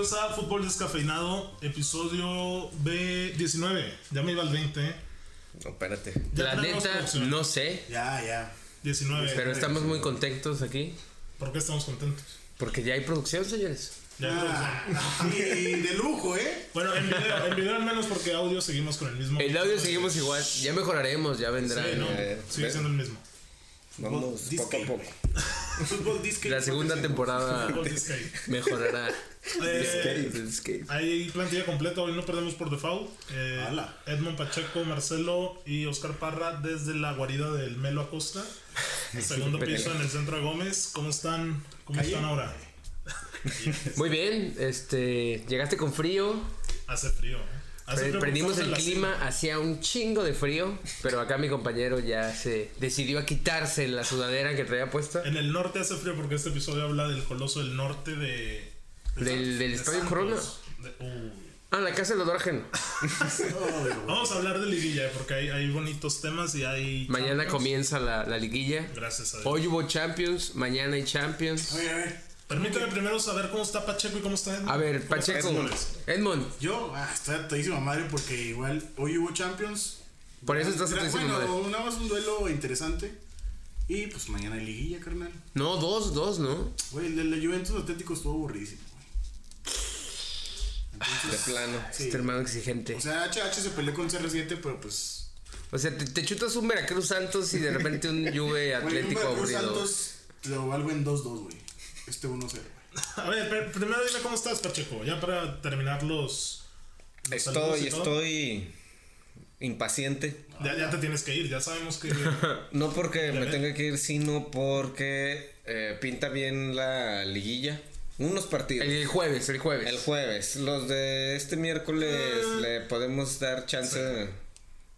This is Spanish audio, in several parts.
bienvenidos a Fútbol Descafeinado, episodio B19. Ya me iba al 20, ¿eh? No, espérate. Ya La neta, no sé, Ya, ya. 19. pero estamos muy contentos aquí. ¿Por qué estamos contentos? Porque ya hay producción, señores. Ya hay Ah, producción. y de lujo, ¿eh? Bueno, en video, en video al menos porque audio seguimos con el mismo. El audio seguimos igual. Ya mejoraremos, ya vendrá. Sí, no, sigue siendo el mismo. Vamos Disque, poco a poco. Fútbol disque. La segunda temporada mejorará. Eh. Hay plantilla completa, hoy no perdemos por default. Eh. Edmond Pacheco, Marcelo y Oscar Parra desde la guarida del Melo Acosta. Segundo piso en el centro de Gómez. ¿Cómo están? ¿Cómo Calle. están ahora? Muy bien, este, llegaste con frío. Hace frío. ¿eh? Hace en el clima, hacía un chingo de frío, pero acá mi compañero ya se decidió a quitarse la sudadera que traía puesta En el norte hace frío porque este episodio habla del coloso del norte de. del, del de Estadio Santos. Corona. De- uy. Ah, la casa del odor ajeno. Vamos a hablar de liguilla eh, porque hay, hay bonitos temas y hay. Mañana Champions. comienza la, la liguilla. Gracias a Dios. Hoy hubo Champions, mañana hay Champions. Oye, a ver. Permíteme primero saber cómo está Pacheco y cómo está Edmond. A ver, ¿Cómo Pacheco. Edmond? Edmond, Yo, ah, estoy a todísima madre porque igual hoy hubo Champions. por eso estás a Era- todísima Bueno, madre. nada más un duelo interesante. Y pues mañana hay liguilla, carnal. No, dos, dos, ¿no? Güey, el de la Juventus Atlético estuvo aburridísimo, güey. De plano. Sí. Este hermano exigente. O sea, HH se peleó con CR7, pero pues. O sea, te, te chutas un Veracruz Santos y de repente un Juve un Atlético Veracruz aburrido. Santos lo valgo en 2-2, güey. Este 1-0, güey. A ver, pero primero dime cómo estás, Pacheco. Ya para terminar los. Estoy, estoy impaciente. Ya, ya te tienes que ir, ya sabemos que. No porque me tenga que ir, sino porque eh, pinta bien la liguilla. Unos partidos. El jueves, el jueves. El jueves. Los de este miércoles Ah. le podemos dar chance.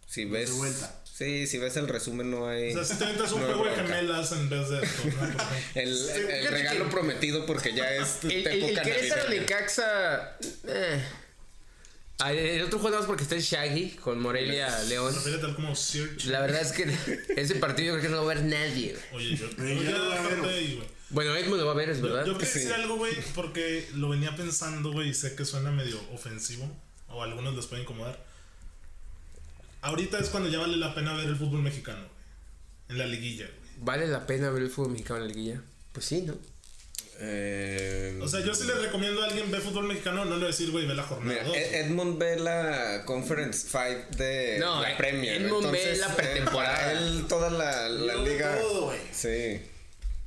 Si ves. vuelta. Sí, si ves el resumen, no hay. O sea, si te metes un no juego de gemelas en vez de esto. El, regalo que- prometido porque ya es El, el, el época Querétaro navideña. Necaxa. Eh. El otro juego nada más porque está el Shaggy con Morelia León. Como. La verdad es que ese partido yo creo que no lo va a ver nadie. Oye, yo. Yo ahí, güey. Bueno, Edmund lo va a ver, es Yo, verdad. yo quería decir algo, güey, porque lo venía pensando, güey, y sé que suena medio ofensivo, o a algunos les puede incomodar. Ahorita es cuando ya vale la pena ver el fútbol mexicano, güey. En la liguilla, güey. ¿Vale la pena ver el fútbol mexicano en la liguilla? Pues sí, ¿no? Eh, O sea, yo sí le recomiendo a alguien ver fútbol mexicano, no le voy a decir, güey, ve la jornada Mira. Edmund ve la Conference 5 de No, la Premier. Edmund ve la eh, pretemporada. él toda la, veo liga. todo, güey. Sí.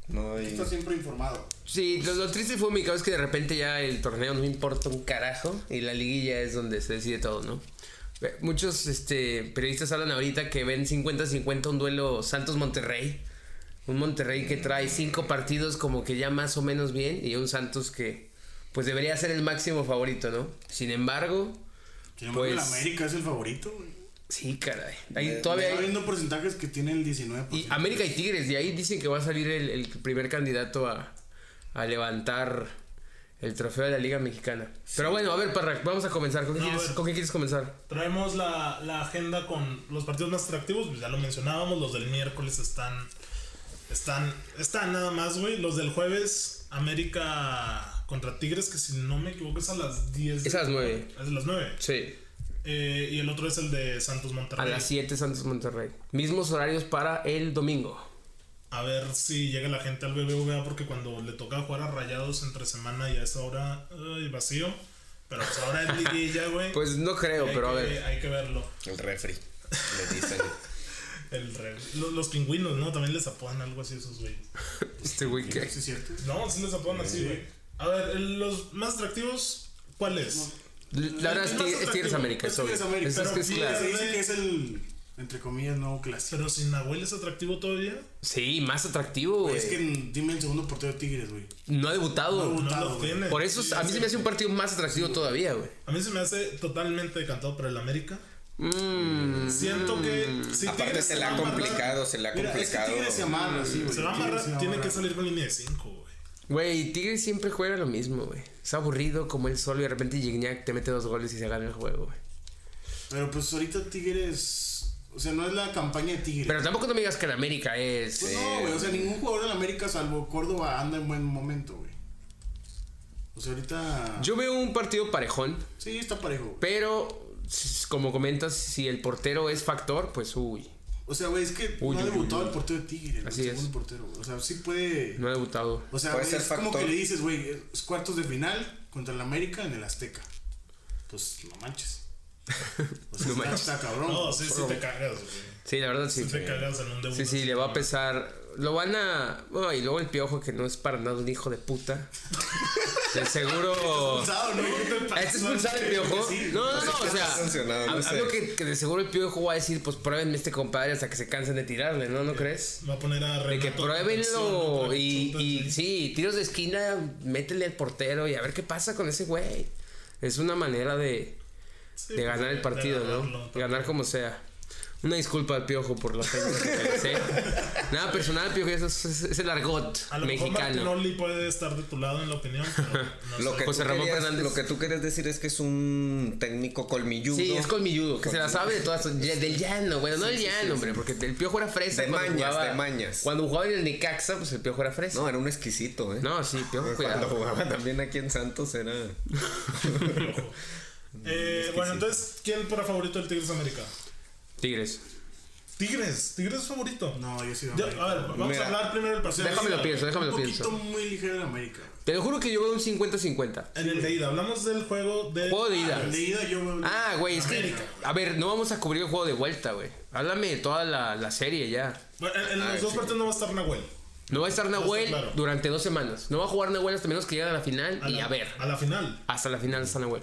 No hay- Está siempre informado. Sí, lo, lo triste fue mexicano es que de repente ya el torneo no importa un carajo y la liguilla es donde se decide todo, ¿no? Muchos este, periodistas hablan ahorita que ven 50-50 un duelo Santos-Monterrey. Un Monterrey que trae cinco partidos como que ya más o menos bien y un Santos que pues debería ser el máximo favorito, ¿no? Sin embargo, Sin embargo, Pues- el América es el favorito, güey. sí, caray. Ahí todavía hay... viendo porcentajes que tiene el 19%. Y América y Tigres, y ahí dicen que va a salir el, el primer candidato a, a levantar el trofeo de la Liga Mexicana. Pero bueno, a ver, Parra, vamos a comenzar. ¿Con qué, No, a quieres, con qué quieres comenzar? Traemos la, la agenda con los partidos más atractivos, pues ya lo mencionábamos, los del miércoles están. Están. Están nada más, güey. Los del jueves, América contra Tigres, que si no me equivoco es a las 10. Es a las 9. Es a las 9. Sí. Eh, y el otro es el de Santos A Monterrey. las 7 Santos Monterrey. Mismos horarios para el domingo. A ver si llega la gente al BBVA porque cuando le toca jugar a Rayados entre semana y a esa hora, ay, vacío. Pero pues ahora es liguilla, güey. Pues no creo, pero a ver. Hay que verlo. El refri. Le dicen. El re- lo- los, pingüinos, ¿no? También les apodan algo así a esos güeyes. Este güey que. ¿Sí es cierto? No, sí les apodan así, güey. A ver, los más atractivos, ¿cuál es? La verdad es, es Tigres. América, Es es obvio. Tigres América, Eso es es claro. Se dice que es el, entre comillas, nuevo clásico. Pero sin Nahuel es atractivo todavía. Sí, más atractivo, güey. Es que en- dime el segundo portero de Tigres, güey. No ha debutado. No, No Votado, lo güey. tiene. Por eso Sí, a mí sí. se me hace un partido más atractivo todavía, güey. A mí se me hace totalmente decantado por el América. Mm. Siento que si Aparte Tigres se le ha complicado, se le ha Mira, es que complicado. Tigres se amarra, sí, güey. Se va a amarrar, tiene que salir con línea de 5, güey. Güey, Tigres siempre juega lo mismo, güey. Es aburrido como él solo y de repente Gignac te mete dos goles y se gana el juego, güey. Pero pues ahorita Tigres. O sea, no es la campaña de Tigres. Pero tampoco no me digas que el América es. Pues eh, no, güey. O sea, ningún jugador de la América, salvo Córdoba, anda en buen momento, güey. O sea, ahorita. Yo veo un partido parejón, Sí, está parejo. pero como comentas, si el portero es factor, pues uy, O sea, güey, es que Uy, no ha debutado uy. el portero de Tigre. el Así es. segundo portero. güey. O sea, sí puede. no ha debutado. O sea, Puede güey, ser es como factor. que le dices, güey, cuartos de final contra el América en el Azteca. Pues no manches. O sea, No está, está cabrón. No, sí, sí te cagas, güey. Sí, la verdad sí. Sí te cagas en un debut. Sí, sí, le va a pesar. Lo van a. Bueno, y luego el piojo, que no es para nada un hijo de puta. De seguro. Expulsado, ¿no? ¿Ah, ¿Está expulsado el piojo? No, no, no, o sea. está no sé. Hablo que, que de seguro el piojo va a decir, pues pruébenme este compadre hasta que se cansen de tirarle, ¿no? ¿No crees? Va a poner a De que Renato pruébenlo y, y sí. sí, tiros de esquina, métele al portero y a ver qué pasa con ese güey. Es una manera de, Sí, de ganar el partido, ganarlo, ¿no? también. Ganar como sea. Una disculpa al piojo por la técnica que. Nada personal, piojo, eso es, es- es el argot A lo mejor mexicano. Martinoli puede estar de tu lado en la opinión, pero no Lo sé. que, José tú Ramón querías, Fernández. lo que tú quieres decir es que es un técnico colmilludo. Sí, es colmilludo, que se la sabe de todas. Del llano, bueno, no del llano, hombre, porque el piojo era fresa. De cuando mañas, jugaba- de mañas. Cuando jugaba en el Necaxa, pues el piojo era fresa. No, era un exquisito, ¿eh? No, sí, piojo, Cuando cuidado. jugaba también aquí en Santos era. Eh, bueno, entonces, ¿quién para favorito del Tigres América? Tigres. Tigres, Tigres es favorito. No, yo sí. América. a ver, vamos Mira, a hablar primero del partido. Déjame lo pienso, déjame lo un poquito pienso. muy ligero de América. Te lo juro que yo veo un 50-50. En el de ida, hablamos del juego de. Juego de ida. El de ida yo veo. Ah, güey, es que. A ver, no vamos a cubrir el juego de vuelta, güey. Háblame de toda la, la serie ya. Bueno, en, en Ah, los dos sí. partidos no va a estar Nahuel. No va a estar Nahuel claro. durante dos semanas. No va a jugar Nahuel hasta menos que llegue a la final. A y la- a ver, A la final. hasta la final está Nahuel.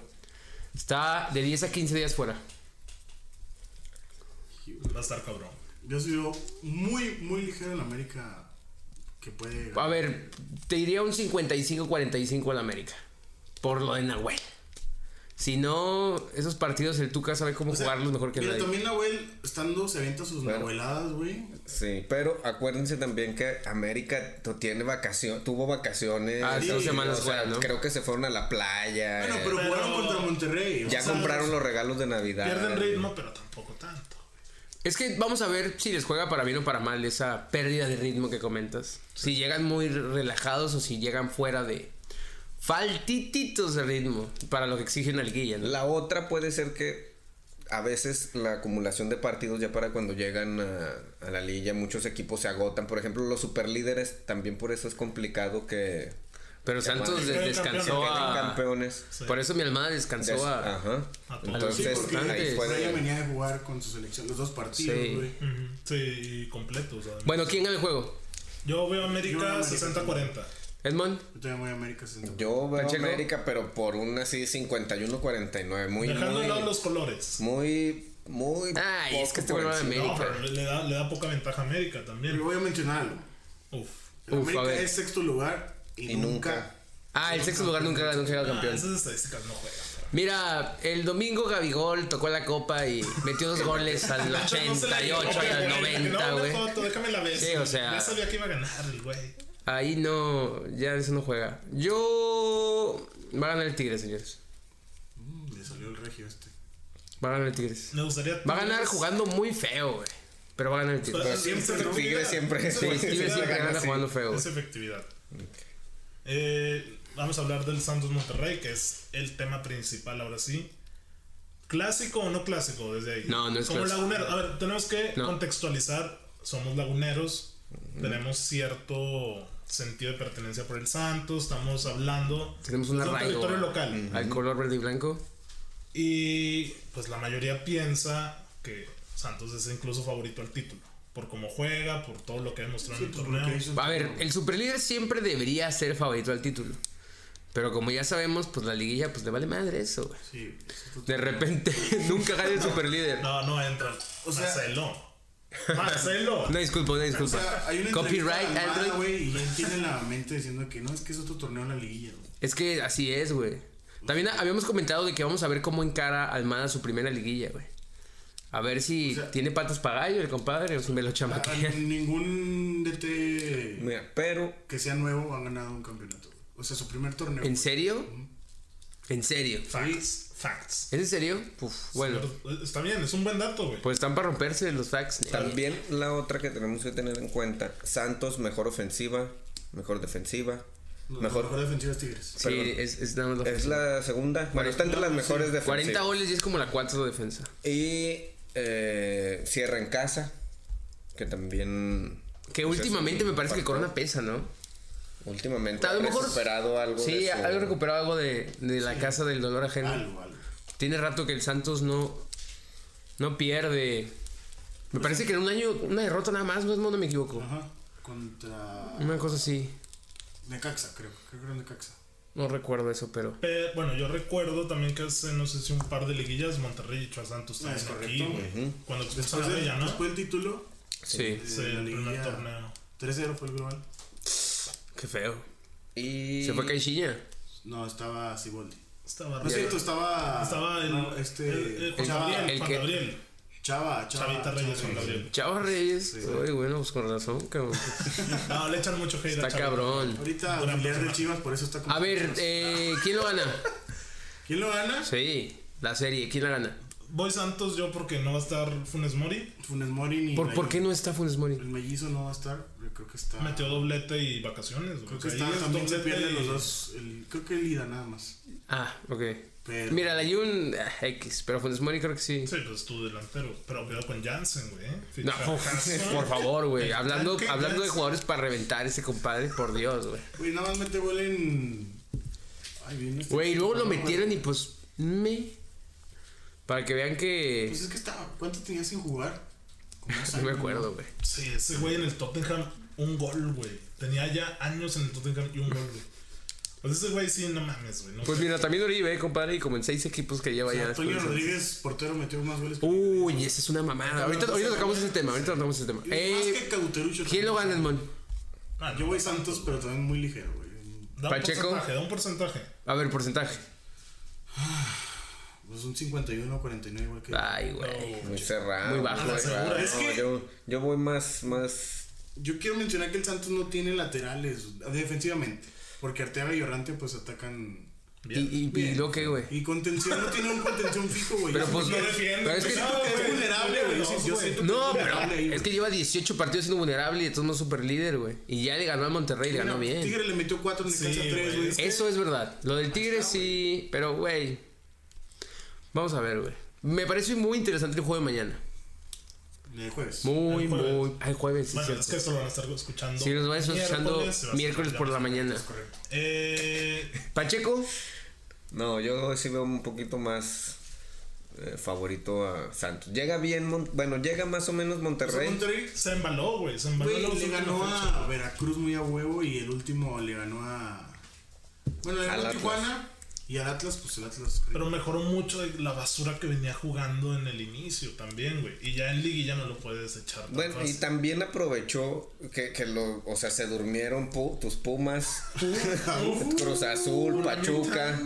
Está de 10 a 15 días fuera. Va a estar cabrón. Yo veo muy, muy ligero en América que puede. A ver, te diría un 55-45 al América. Por lo de Nahuel. Si no, esos partidos el Tuca sabe cómo O sea, jugarlos mejor que mira, nadie. también Nahuel, estando, se avienta sus Bueno. nahueladas, güey. Sí, pero acuérdense también que América tiene vacación, tuvo vacaciones. Ah, sí, dos semanas o sea, fuera, ¿no? Creo que se fueron a la playa. Bueno, eh, pero, Pero- jugaron contra Monterrey. o ya sea, compraron los regalos de Navidad. Pierden ritmo, pero tampoco tanto. Es que vamos a ver si les juega para bien o para mal esa pérdida de ritmo que comentas. Si llegan muy relajados o si llegan fuera de faltititos de ritmo para lo que exige una liguilla. ¿no? La otra puede ser que a veces la acumulación de partidos ya para cuando llegan a, a la liga muchos equipos se agotan. Por ejemplo, los superlíderes también por eso es complicado que Pero Santos queden descansó campeones, a... campeones. Sí. Por eso mi almada descansó Des- a... Ajá. A todos. Entonces Sí, ahí venía de jugar con su selección, los dos partidos, Sí. güey. Sí, completos. además. Bueno, ¿quién gana el juego? Yo veo América veo América 60-40. Edmond. Yo también voy a América 60. Yo veo Pacheco. América, pero por un así 51-49. Muy, Dejando de lado muy, los colores. muy, muy. Ay, es que este güey va de. No, América. pero le da, le da poca ventaja a América también. Pero voy a mencionarlo. Uf. Uf, a América ver. es sexto lugar y, Y nunca. nunca. Ah, el sexto lugar nunca, nunca llega Ah, campeón. esas estadísticas no juegan. Mira, el domingo Gabigol tocó la copa y metió dos goles al No se la 88 llevó, y al güey. 90, No, güey. déjame la ver. Sí, o sea- Ya sabía que iba a ganar el güey. Ahí no, ya eso no juega. Yo... Va a ganar el Tigres, señores. Mm, le salió el regio este. Va a ganar el Tigres. Me gustaría. Va a ganar jugando muy feo, güey. Pero va a ganar el Tigres. Pero siempre, Tigres Tigres siempre. Sí, Tigres siempre gana jugando feo. Es efectividad. Eh, vamos a hablar del Santos Monterrey, que es el tema principal ahora sí. ¿Clásico o no clásico desde ahí? No, no es Como clásico. lagunero. A ver, tenemos que No. contextualizar. Somos laguneros. Tenemos cierto sentido de pertenencia por el Santos. Estamos hablando Tenemos un territorio local. Al color verde y blanco. Y pues la mayoría piensa que Santos es incluso favorito al título. Por cómo juega, por todo lo que ha demostrado Sí, en el torneo. A ver, el superlíder siempre debería ser favorito al título. Pero como ya sabemos, pues la liguilla pues le vale madre eso. Sí, eso De repente nunca gana el superlíder. No, no entra. O sea- Marcelo. Marcelo. Una disculpa, una O disculpa. sea, hay una Copyright, Android. güey, y él tiene la mente diciendo que no, es que es otro torneo en la liguilla. Es que así es, güey. También habíamos comentado de que vamos a ver cómo encara Almada su primera liguilla, güey. A ver si O sea- tiene patas para gallo el compadre o si me lo chamaquea. Ningún DT Mira, pero que sea nuevo ha ganado un campeonato. O sea, su primer torneo. ¿En serio? ¿En serio? Facts. Facts. ¿Es en serio? Uf, bueno. Está bien, es un buen dato, güey. Pues están para romperse los facts. también la otra que tenemos que tener en cuenta: Santos, mejor ofensiva, mejor defensiva. No, Mejor. Mejor defensiva es Tigres. Sí, Perdón. es, es nada más la Es la segunda. Bueno, está entre las mejores defensivas. 40 goles y es como la 4 defensa. Y eh, cierra en casa. Que también. Que pues, últimamente me parece que. Corona pesa, ¿no? Últimamente A lo ha mejor- recuperado algo. Sí, de su- algo recuperado algo de, de la casa del dolor ajeno. Algo, algo. Tiene rato que el Santos no, no pierde. Me parece que en un año, una derrota nada más, no, no me equivoco. Ajá. Contra. Una cosa así. Necaxa, creo. Creo que era Necaxa. No recuerdo eso, pero. Pe- bueno, yo recuerdo también que hace, no sé si un par de liguillas, Monterrey y Chua Santos Ah, también es aquí, correcto. güey. Cuando Después, a después del título, Sí. de Sí, la el primer torneo. 3-0 fue el global. Qué feo. Y. Se fue Caixinha. No, estaba Siboldi. Estaba No es cierto, estaba. Estaba el, no, este. el- Chava, Gabriel, el Juan que- Gabriel. Chava, Chava. Chavita Reyes, Chava Juan Gabriel. Chava Reyes. Sí. Uy, bueno, pues con razón, cabrón. No, le echan mucho hate a Está Chavita. cabrón. Ahorita Gran auxiliar de. Chivas, por eso está con A ver, eh, ¿quién lo gana? ¿Quién lo gana? Sí, la serie, ¿quién la gana? Voy Santos yo porque no va a estar Funes Mori. Funes Mori ni. ¿Por, ¿por qué no está Funes Mori? El mellizo no va a estar. Creo que está. Metió doblete y vacaciones. güey. Creo que O sea, está. También se doblete pierden y- los dos. El, creo que el ida nada más. Ah, ok. Pero. Mira, la Jun, ah, X, pero Funes Mori creo que sí. Sí, pues tu delantero. Pero cuidado con Jansen, güey. ¿eh? No, por favor, güey. Hablando, hablando de jugadores para reventar ese compadre, por Dios, güey. Güey, nada más mete gol en. Ay, bien. este Güey, y luego lo metieron y pues. Me. Para que vean que. Pues es que estaba. ¿Cuánto tenía sin jugar? No me acuerdo, güey. Sí, ese güey en el Tottenham, un gol, güey. Tenía ya años en el Tottenham y un gol, güey. Pues ese güey sí, no mames, güey. No Pues mira, también Oribe, compadre, y como en seis equipos que lleva O sea, ya. De- Rodríguez, portero, metió más goles que. Uy, esa es una mamada. Ahorita, ahorita tocamos ese tema, ahorita tocamos ese tema. Más Eh, que Cauterucho. ¿Quién lo gana, Edmond? Ah. Yo voy Santos, pero también muy ligero, güey. Da un Pacheco. porcentaje, da un porcentaje. A ver, porcentaje. Pues un 51 49 igual que. Ay, güey. Muy cerrado. Muy bajo, muy eh. cerrado. Es que- yo, yo voy más, más. Yo quiero mencionar que el Santos no tiene laterales defensivamente. Porque Arteaga y Orrante pues atacan. ¿Y, Bien. y, y Bien. luego qué, güey? Y contención no tiene un contención fijo, güey. Pero Yo pues. siento no que- defiende, pero es que. que es vulnerable, güey. Yo siento- yo siento que No, es pero ahí, es que lleva 18 partidos siendo vulnerable y entonces no es super líder, güey. Y ya le ganó a Monterrey, le ganó bien. Tigre le metió 4 en Sí, Necaxa 3, güey. güey. Es que- Eso es verdad. Lo del Tigre está, sí, pero güey. Vamos a ver, güey. Me parece muy interesante el juego de mañana. El jueves. Muy, El jueves. muy. Ay, jueves, sí, Bueno, cierto. es que esto lo van a estar escuchando. Sí, nos van a estar escuchando miércoles, por la mañana. Correcto. Eh, Pacheco, No, yo sí veo un poquito más eh, favorito a Santos. Llega bien, Mon- bueno, llega más o menos O sea, Monterrey. Monterrey, se embaló, güey. Se embaló. güey, le ganó a Veracruz muy a huevo y el último le ganó a. Bueno, le ganó a Atlas. Tijuana y al Atlas, pues el Atlas. Pero mejoró mucho de la basura que venía jugando en el inicio también, güey. Y ya en liguilla no lo puedes echar. tan Bueno, y también aprovechó que, que lo, o sea, se durmieron pu- tus Pumas, Cruz Azul, Pachuca,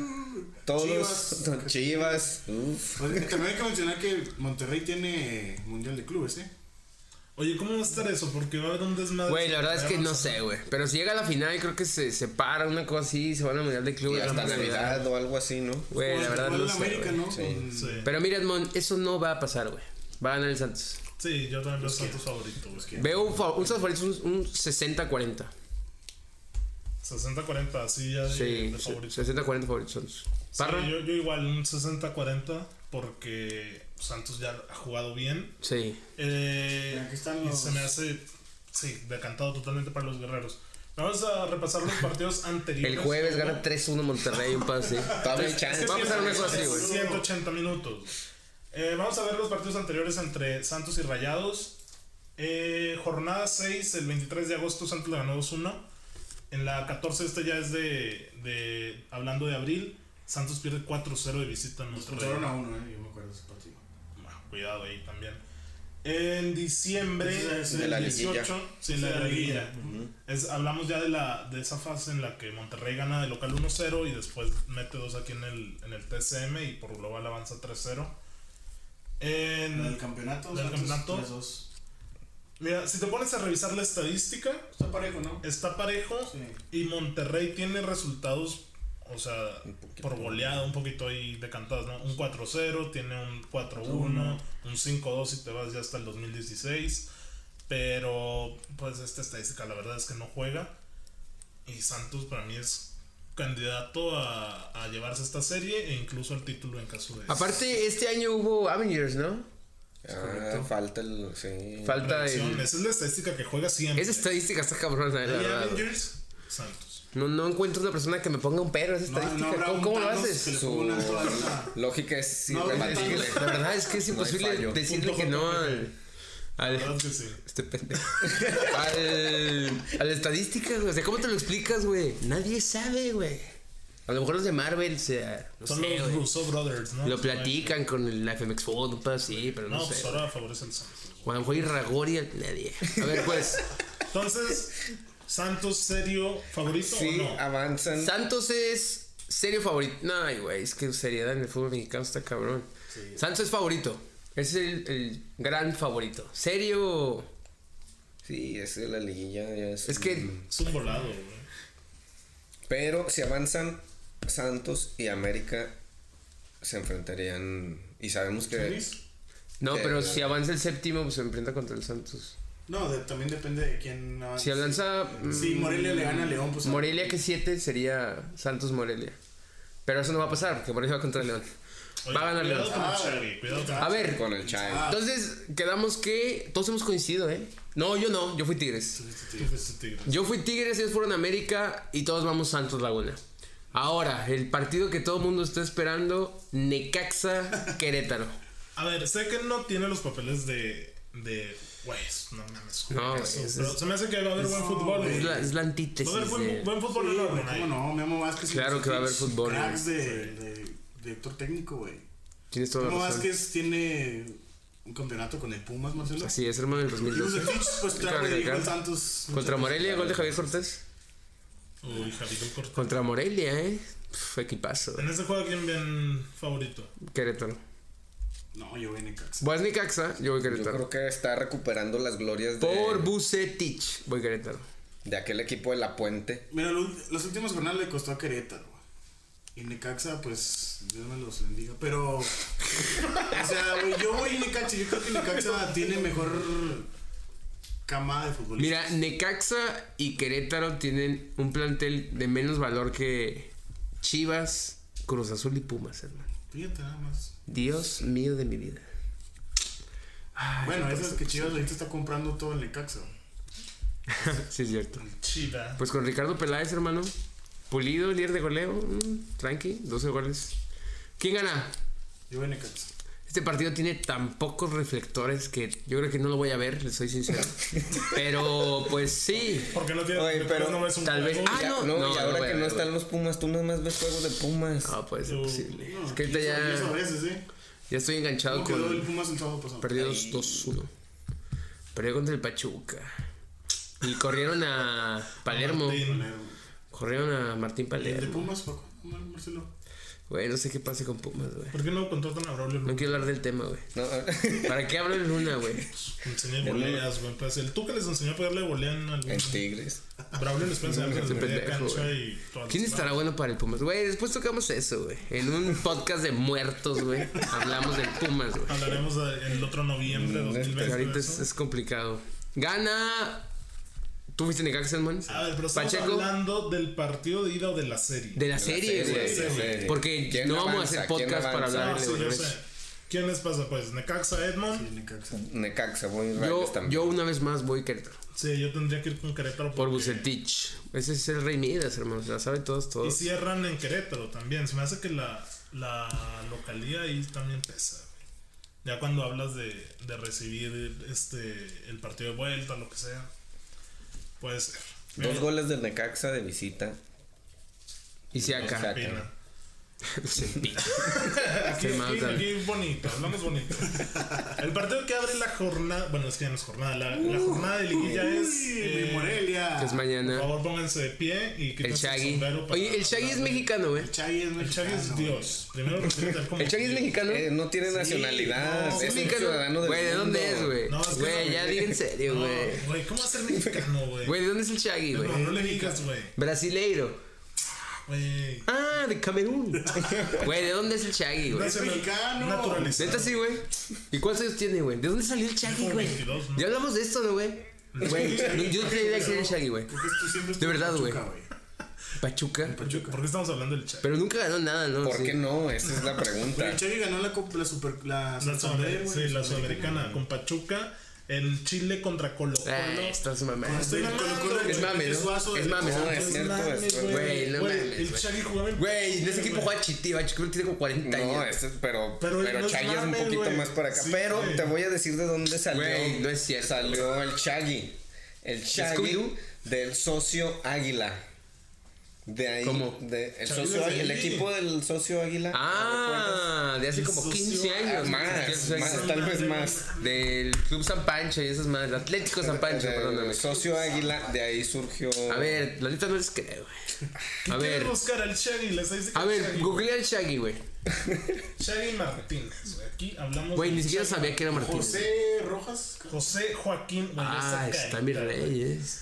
todos, Chivas. Chivas. uf. Pues, también hay que mencionar que Monterrey tiene Mundial de Clubes, ¿eh? Oye, ¿cómo va a estar eso? Porque va a haber un desmadre. güey, la verdad es que no a- sé, güey. Pero si llega a la final, creo que se separa una cosa así, se van al Mundial de Y Clubes. hasta a Navidad o algo así, ¿no? Güey, la Como verdad no en sé. América. ¿no? Sí. Sí. Pero mira, Edmond, eso no va a pasar, güey. Va a ganar el Santos. Sí, yo también veo Santos favorito, güey. Veo un, Santos favorito, un, un 60-40. 60-40, así ya de, Sí, de favorito. 60-40 favoritos Santos. Sí, Parra. yo, yo igual, un 60-40 porque Santos ya ha jugado bien. Sí. Eh, Aquí están y los- se me hace, sí, decantado totalmente para los guerreros. Vamos a repasar los partidos anteriores. El jueves gana 3-1 Monterrey, un pase. Todavía chance. que Va a cosa así, güey. 180 minutos. Eh, vamos a ver los partidos anteriores entre Santos y Rayados. Eh, jornada 6, el 23 de agosto, Santos le ganó 2-1. En la 14, este ya es de, de. Hablando de abril, Santos pierde 4-0 de visita en Monterrey. Controlaron a uno, ¿eh? Yo me acuerdo de ese partido. Cuidado ahí también. En diciembre del de la liguilla. 18, sí, la, de la liguilla. liguilla. Es, hablamos ya de la de esa fase en la que Monterrey gana de local 1-0 y después mete dos aquí en el, en el TCM y por global avanza 3-0. En- En el campeonato, ¿Del campeonato? 3-2. mira, si te pones a revisar la estadística, Está parejo, ¿no? está parejo Sí. y Monterrey tiene resultados, o sea, por goleada un poquito ahí decantados, ¿no? Un 4-0, tiene un 4-1, un 5-2 si te vas ya hasta el 2016, pero pues esta estadística la verdad es que no juega. Y Santos para mí es candidato a, a llevarse esta serie e incluso al título en caso de... Aparte, este año hubo Avengers, ¿no? Ah, falta el. Sí. Falta el. Esa es la estadística que juega siempre. Esa estadística está cabrona, la Y verdad. Avengers, Santos. No, no encuentro una persona que me ponga un pero a esa No, estadística. no ¿Cómo, lo haces? Su lógica es No, irrebatible. La verdad es que es No imposible decirle Punto que no JPG. al. La al sí. este pendejo. al. A la estadística, güey. O sea, ¿cómo te lo explicas, güey? Nadie sabe, güey. A lo mejor los de Marvel, o sea. No Son sé, los güey. Russo Brothers, ¿no? Lo platican con el FMX Food, un pedo así, pero no, No, sé. pues ahora favorece al Santos. O a lo mejor Irragori, nadie. A ver, pues. Entonces, Santos serio favorito Sí, o no? avanzan. Santos es serio favorito. No, ay, güey, es que seriedad en el fútbol mexicano está cabrón. Santos es favorito. Es el, el gran favorito. Serio. Sí, es de la liguilla. Es, Es que. Es un volado, güey. Pero si avanzan Santos y América se enfrentarían. Y sabemos que. No, que- pero si avanza el séptimo, pues se enfrenta contra el Santos. No, de- también depende de quién avance. Si avanza. Si mm, Morelia le gana a León, pues. Morelia que 7 sería Santos Morelia. Pero eso no va a pasar porque Morelia va contra León. Oye, Va a ganar cuidado León. con el Ah, Xavi, cuidado con A ver, Con el Chai. Ah. entonces quedamos que todos hemos coincidido, ¿eh? No, yo no, yo fui Tigres. Tú fuiste Tigres. Yo fui Tigres, ellos fueron América y todos vamos Santos Laguna. Ahora, el partido que todo el mundo está esperando, Necaxa Querétaro. A ver, sé que no tiene los papeles de. de. Güey, no mames. No, es- pero se me hace que va a haber buen fútbol, güey. Es la, es la Va a antítesis haber buen, buen fútbol Sí, ahí. ¿Cómo no? Memo Vázquez. y Claro que va a haber fútbol, Cracks de, de director técnico, güey. Tienes toda Memo. Vázquez tiene un campeonato con el Pumas, Marcelo. Así es, hermano, en el Y 2012. Bucetich, pues recalcar. el Santos. Contra Morelia, gol de Javier Cortés. Uy, Javito Cortés. Contra Morelia, ¿eh? Pff, equipazo. En este juego, ¿quién ven favorito? Querétaro. No, yo voy a Necaxa. Voy a Necaxa, yo voy Yo Querétaro. creo que está recuperando las glorias de, Por Bucetich, voy Querétaro. de aquel equipo de la Puente. Mira, lo- los últimos jornadas le costó a Querétaro. güey. Y Necaxa, pues, Dios me los bendiga. Pero, o sea, güey, yo voy a Necaxa. Yo creo que Necaxa tiene mejor camada de futbolistas. Mira, Necaxa y Querétaro tienen un plantel de menos valor que Chivas, Cruz Azul y Pumas, hermano. Fíjate nada más. Dios mío de mi vida. bueno, esas que Chivas ahorita está comprando todo en Necaxa. Sí, es cierto. Chiva. Pues con Ricardo Peláez, hermano. Pulido, líder de goleo. mm, tranqui, 12 goles. ¿Quién gana? Yo voy a Necaxa. Este partido tiene tan pocos reflectores que yo creo que no lo voy a ver, les soy sincero. Pero pues sí. Porque no tiene. Oye, pero no ves un tal vez-. Ah, Ya- no, no, no, y no ahora que no están los Pumas, tú nada más ves juegos de Pumas. No, puede ser posible. No, es que ahorita y eso- ya, veces, ¿eh? ya estoy enganchado ¿Cómo quedó el con Pumas sábado pasado? perdidos 2-1. Perdió contra el Pachuca. Y corrieron a Palermo. Martín. Palermo. Corrieron a Martín ¿Y el de Palermo. Pumas, Marcelo. Güey, no sé qué pase con Pumas, güey. ¿Por qué no contratan a Braulio No Luna? quiero hablar del tema, güey. No, ¿Para qué hablo de Luna, güey? Enseñé voleas, güey. Pues el tú que les enseñó a pegarle volean al en Tigres. Braulio les puede enseñar volea pendejo, cancha y ¿Quién estará bueno para el Pumas? Güey, después tocamos eso, güey. En un podcast de muertos, güey. Hablamos del Pumas, güey. Hablaremos de- el otro noviembre de Mm, 2020. Pero ahorita es complicado. Gana. ¿Tú fuiste Necaxa, man? A ver, pero estamos Pacheco. hablando del partido de ida o de la serie. De la De serie, güey. de la serie. Porque ¿Quién no vamos a hacer ¿Quién podcast para hablar Ah, de sí, yo Leones. sé. ¿Quién les pasa? Pues Necaxa, Edmond. Sí, Necaxa. Necaxa, voy Yo, también. yo una vez más voy Querétaro. Sí, yo tendría que ir con Querétaro. Por porque- Bucetich. Ese es el Rey Midas, hermano. Se la sabe todos, Y todos. cierran en Querétaro también. Se me hace que la, la localía ahí también pesa. güey. Ya cuando hablas de, de recibir este el partido de vuelta, lo que sea, puede ser. Dos goles del Necaxa de visita. Y si Saca. acá. Aquí, aquí, aquí bonito, hablamos bonito. El partido que abre la jornada, bueno, es que ya no es jornada, la, la jornada de liguilla es. Uy, eh, Morelia. Que es Por mañana. favor, pónganse de pie y El quítense Shaggy. para Oye, el Shaggy es mexicano, güey. El Chagui es El. Shaggy es Dios. Primero respeta como El Shaggy es mexicano. Eh, no tiene nacionalidad. no, es Es mexicano. ciudadano del Güey, ¿de dónde mundo. es, güey? No, es que Güey, no, ya diga en serio, No, güey. güey, ¿cómo va a ser mexicano, güey? Güey, ¿de dónde es el Shaggy, güey? No, no le digas, güey. Brasileiro. Ah, de Camerún. Güey, ¿de dónde es el Shaggy, güey? Es mexicano. Naturalizado. Neta sí, güey. ¿Y cuántos años tiene, güey? ¿De dónde salió el Shaggy, güey? 22, ¿no? Ya hablamos de esto, ¿no, güey? Yo tenía idea que era el Shaggy, güey. Porque tú siempre De verdad, güey. Pachuca, Pachuca. ¿Por qué estamos hablando del Chagui? Pero nunca ganó nada, ¿no? ¿Por Sí. qué no? Esa es la pregunta. el Chagui ganó la, super. La, sí, la sudamericana con Pachuca en Chile contra Colo Colo. Ah, estás mamando. Estoy Colo mamando, Colo, güey. Es mame, ¿no? Es mame, ¿no? No, es cierto, Güey, no mames, El güey. Chagui jugaba en Güey, en ese equipo juega Chitiva. Chitiva tiene como 40 No, años. este, pero, Pero pero, no es Chagui es un poquito güey. más para acá. Sí, pero güey. te voy a decir de dónde salió. Güey, no es cierto. Salió el Chagui. El Chagui del socio Águila. De ahí. ¿Cómo? De, el, socio, el equipo del socio Águila. Ah, de hace El como socio- 15 Ah, años. más, 15 años. más, tal vez más. Del Club San Pancho y esas madres. Atlético San Pancho, Del perdóname. socio Águila, de ahí surgió. A ver, la neta no les creo, güey. A ver, ¿Quieres buscar al Shaggy? Les a el ver, googlea el Shaggy, güey. Shaggy Martínez, güey. Aquí hablamos. Güey, ni siquiera Shaggy sabía que era Martínez. José Rojas. José Joaquín. güey, Ah, esa está mi rey, es.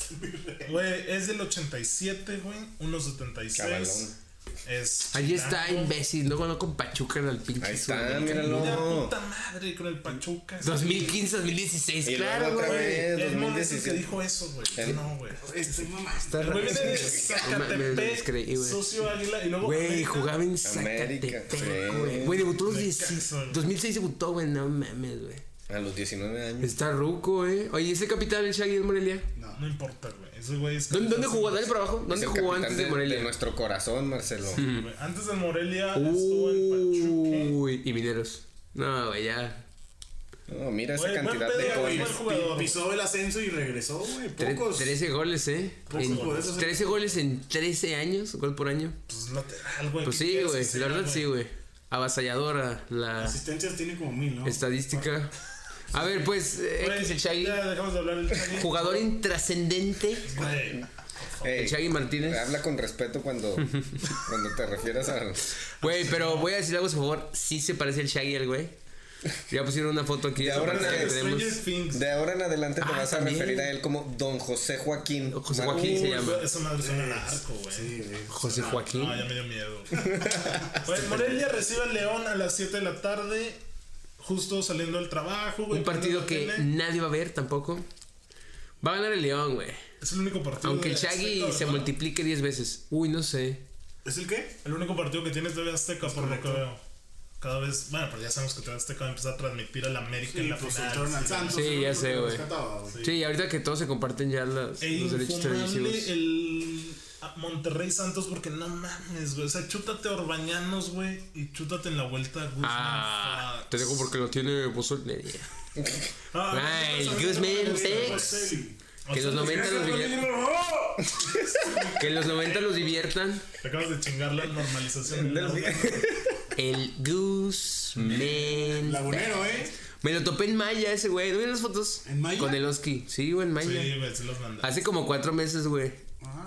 Güey, es del 87, güey. 1.76. Cabalón. Es. Ahí está, imbécil. No ganó con Pachuca en el pinche. Ahí está, Sudamericano. míralo. De No. puta madre con el Pachuca. 2015, 2016, Y claro, luego güey. El es el 2016. que dijo eso, güey. El- No, güey. Este mamá. Está El güey viene de No Zacatepec, socio Águila, y luego. Güey, jugaba en Zacatepec, güey. Güey, debutó a los Me 10 caso, güey. 2006 debutó, güey. No mames, güey. A los 19 años. Está ruco, eh. Oye, ¿ese capitán el Shaggy del Morelia? No importa, güey. Ese güey es. ¿Dónde, dónde jugó? Dale para abajo. ¿Dónde jugó antes de de, Morelia? de nuestro corazón, Marcelo. Antes de Morelia estuvo en Pachuca. Uy, y Mineros. No, güey, ya. No, mira esa cantidad pedo, de goles. Pisó el ascenso y regresó, güey. Pocos. 13 goles, eh. Pocos En- se- 13 goles en 13 años, gol por año. Pues lateral, güey. Pues ¿qué sí, güey. La verdad sí, güey. Avasalladora la Asistencias tiene como mil, ¿no? estadística. A ver, pues, eh, Güey, Shaggy. Ya dejamos de hablar del Shaggy. Jugador intrascendente. Güey. Ey, El Shaggy Martínez. Habla con respeto cuando, cuando te refieras al. Güey, pero voy a decir algo, por favor. Sí se parece el Shaggy al güey. Ya pusieron una foto aquí. De ahora en que adelante, tenemos. Things. De ahora en adelante te Ah, vas a también. referir a él como Don José Joaquín. José Mar- Joaquín. se Uy, llama? Esa madre suena narco, güey. Sí, güey. José Joaquín. No, ya me dio miedo. Güey, Morelia recibe al León a las 7 de la tarde. Justo saliendo del trabajo, güey. Un partido que tele. nadie va a ver tampoco. Va a ganar el León, güey. Es el único partido. Aunque el Shaggy Azteca, se ¿verdad? multiplique 10 veces. Uy, no sé. ¿Es el qué? El único partido que tiene es TV Azteca, por lo que veo. Cada vez, bueno, pues ya sabemos que TV Azteca va a empezar a transmitir a la América en Sí, la pues final. al sí. Santos. Sí, ya sé, güey. güey. Sí, ahorita que todos se comparten ya las- E los derechos televisivos. el Monterrey Santos porque no mames, güey. O sea, chútate a Orbañanos, güey. Y chútate en la vuelta a Guzmán. Ah, te dejo porque lo tiene Bozolnería. Ah, Ay, Guzmán Sex. Que los 90 los diviertan. Que los 90 los diviertan. Te acabas de chingar la normalización. El Guzmán. Lagunero, ¿eh? Me lo topé en Maya ese güey. ¿No vieron las fotos? ¿En Maya? Con el Oski. Sí, güey, en Maya. Sí, güey, sí los mandaste. Hace como cuatro meses, güey.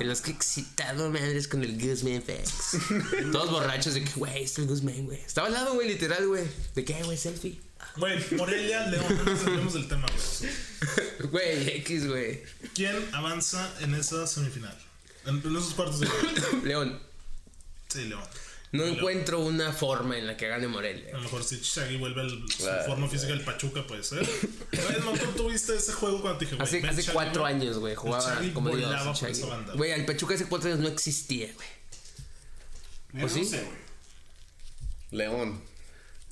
En los que excitado madres con el Guzmán Fex. Todos borrachos de que, güey, es el Guzmán, güey. Estaba al lado, güey, literal, güey. ¿De qué, güey? Selfie. Güey, Morelia, León, no nos desviemos del tema, güey. Güey, X, güey. ¿Quién avanza en esa semifinal? En, en esos cuartos de. León, Sí, León. No encuentro una forma en la que gane Morelia. A lo mejor si Shaggy vuelve al su Claro. forma física del Pachuca, puede ser. Güey, no, tú tuviste ese juego cuando te dije, güey. Hace, hace Shaggy, cuatro años, güey, El jugaba Shaggy como el por Shaggy. esa banda. Güey, al Pachuca hace cuatro años no existía, güey. ¿O no sí? sé, güey. León.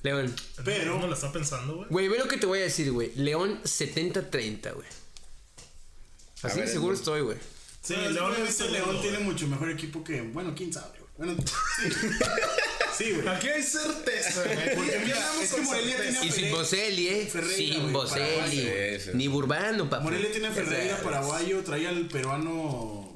León. Pero- ¿No la está pensando, güey? Güey, ve lo que te voy a decir, güey. León 70-30, güey. Así ver, seguro el- estoy, güey. Sí, León León, León tiene mucho mejor equipo que. Bueno, quién sabe. Bueno, sí. Sí, güey. Aquí hay certeza, güey. Porque mira, Hablamos es que Morelia certeza. tiene Y sin Boselli, ¿eh? Ferreira, sin güey, Boselli. Paraguay. Ni Burbano, papá. Morelia tiene a Ferreira, paraguayo, trae al peruano.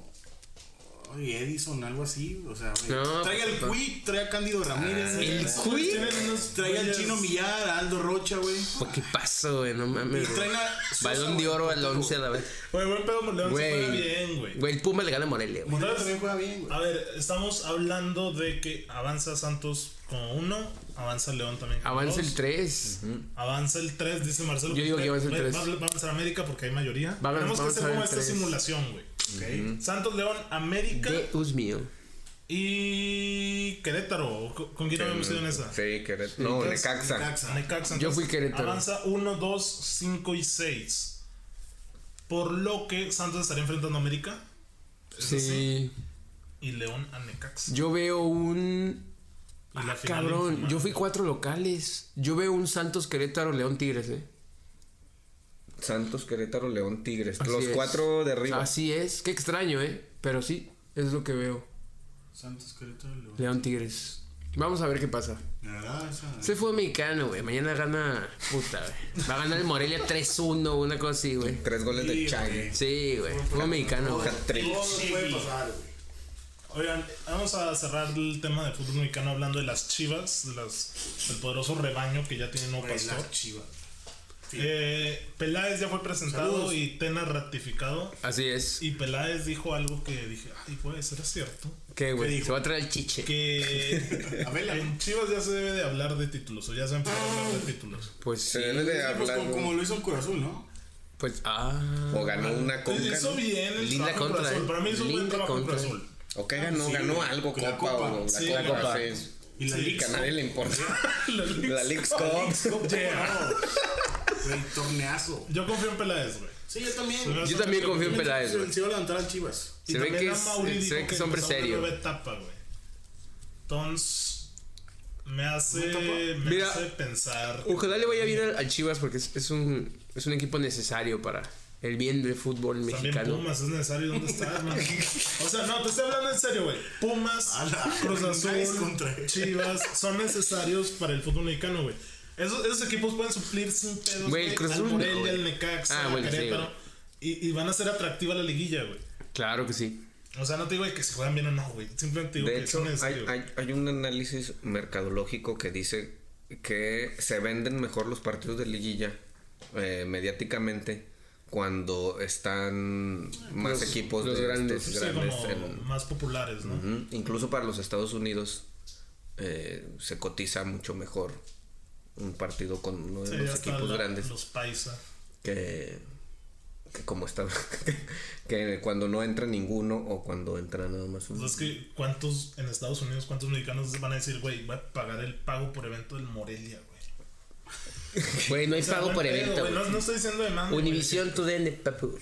Ay, Edison, algo así. O sea, güey. No, trae al pues, Cui, trae a Cándido Ramírez. ¿El güey. Cui? Tienen unos Trae al Chino Millar, a Aldo Rocha, güey. Pues, ¿Qué pasó, güey? No mames. Y traen a Balón de oro al Portero. 11 a la vez. Güey, buen pedo, León se juega Güey. bien, güey. Güey, el Puma le gana a Morelia, güey. Morelia también juega bien, güey. A ver, estamos hablando de que avanza Santos como uno, avanza León también como Avanza dos, el 3. Avanza el 3, dice Marcelo. Yo digo que avanza el Va- tres. Va, va a avanzar América porque hay mayoría. Va a- Tenemos va que hacer como el esta simulación, güey. Santos, León, América Deus mío. y Querétaro. ¿Con- ¿Con quién habíamos ido en esa? Sí, Querétaro. No, Necaxa. Necaxa. Necaxa, Yo fui Querétaro. Avanza 1, 2, 5 y 6. Por lo que Santos estaría enfrentando a América. ¿Es así? Sí. y León a Necaxa. Yo veo un. Ah, cabrón, yo fui cuatro locales. Yo veo un Santos Querétaro León Tigres, eh. Santos, Querétaro, León, Tigres. Así Los es. cuatro de arriba. Así es. Qué extraño, eh. Pero sí, es lo que veo. Santos Querétaro León. León Tigres. Vamos a ver qué pasa. Ese fue mexicano, güey. Mañana gana. Puta, güey. Va a ganar el Morelia 3-1, una cosa así, güey. Tres goles de Chagui. Sí, güey. Fue mexicano, güey. Todo puede pasar, güey. Oigan, vamos a cerrar el tema de fútbol mexicano hablando de las chivas, de las, del poderoso rebaño que ya tiene nuevo pastor. la Eh, Peláez ya fue presentado Saludos. y Tena ratificado. Así es. Y Peláez dijo algo que dije, ay, puede ser cierto. ¿Qué, güey? Se va a traer el chiche. Que en Chivas ya se debe de hablar de títulos, o ya se empezó a hablar de títulos. Pues Se debe de pues hablar. como, como lo hizo el Cruz Azul, ¿no? Pues, ah. O ganó una conca. hizo bien el Linda contra, Azul. eh. Para mí hizo un buen trabajo en Cruz contra. Azul. O que ganó, Sí, ganó güey. algo, La copa, copa. o la Sí, copa. la copa. sí. Y la Sí, Liga. Que a nadie le importa. La Leagues Cup. Güey, torneazo. Yo confío en Peláez, güey. Sí, yo también. Yo también confío en Peláez, Se güey. se iba a levantar al Chivas. Se ve que es- se ve que es hombre empezaba una serio. nueva etapa, güey. Entonces, me hace, me Mira, hace pensar. Ojalá le vaya bien al, al Chivas porque es, es un, es un equipo necesario para el bien del fútbol También mexicano. Pumas es necesario. ¿Dónde está, hermano? O sea, no, te estoy hablando en serio, güey. Pumas, Ala, Cruz Azul, contra- Chivas son necesarios para el fútbol mexicano, güey. Esos, esos equipos pueden suplir sin pedos, Güey, Cruz al Azul no, Morelia, al Necaxa, Ah, al bueno, Querétaro. y, y van a ser atractiva la liguilla, güey. Claro que sí. O sea, no te digo que se juegan bien o no, güey. Simplemente digo De que hecho, son hay, necesarios. hay, hay un análisis mercadológico que dice que se venden mejor los partidos de liguilla eh, mediáticamente cuando están más Los- equipos los de grandes. estos Sí, grandes como en- más populares, ¿no? Ujú, Incluso para los Estados Unidos eh, se cotiza mucho mejor un partido con uno de Sí, los equipos la- grandes Los paisa. que, que como está que cuando no entra ninguno o cuando entra nada más uno. Pues es que, ¿cuántos en Estados Unidos, cuántos mexicanos van a decir, güey, voy a pagar el pago por evento del Morelia, güey? Güey, no hay O sea, pago por pedo, evento. No, no estoy diciendo de mando. Univisión tu DN, papu.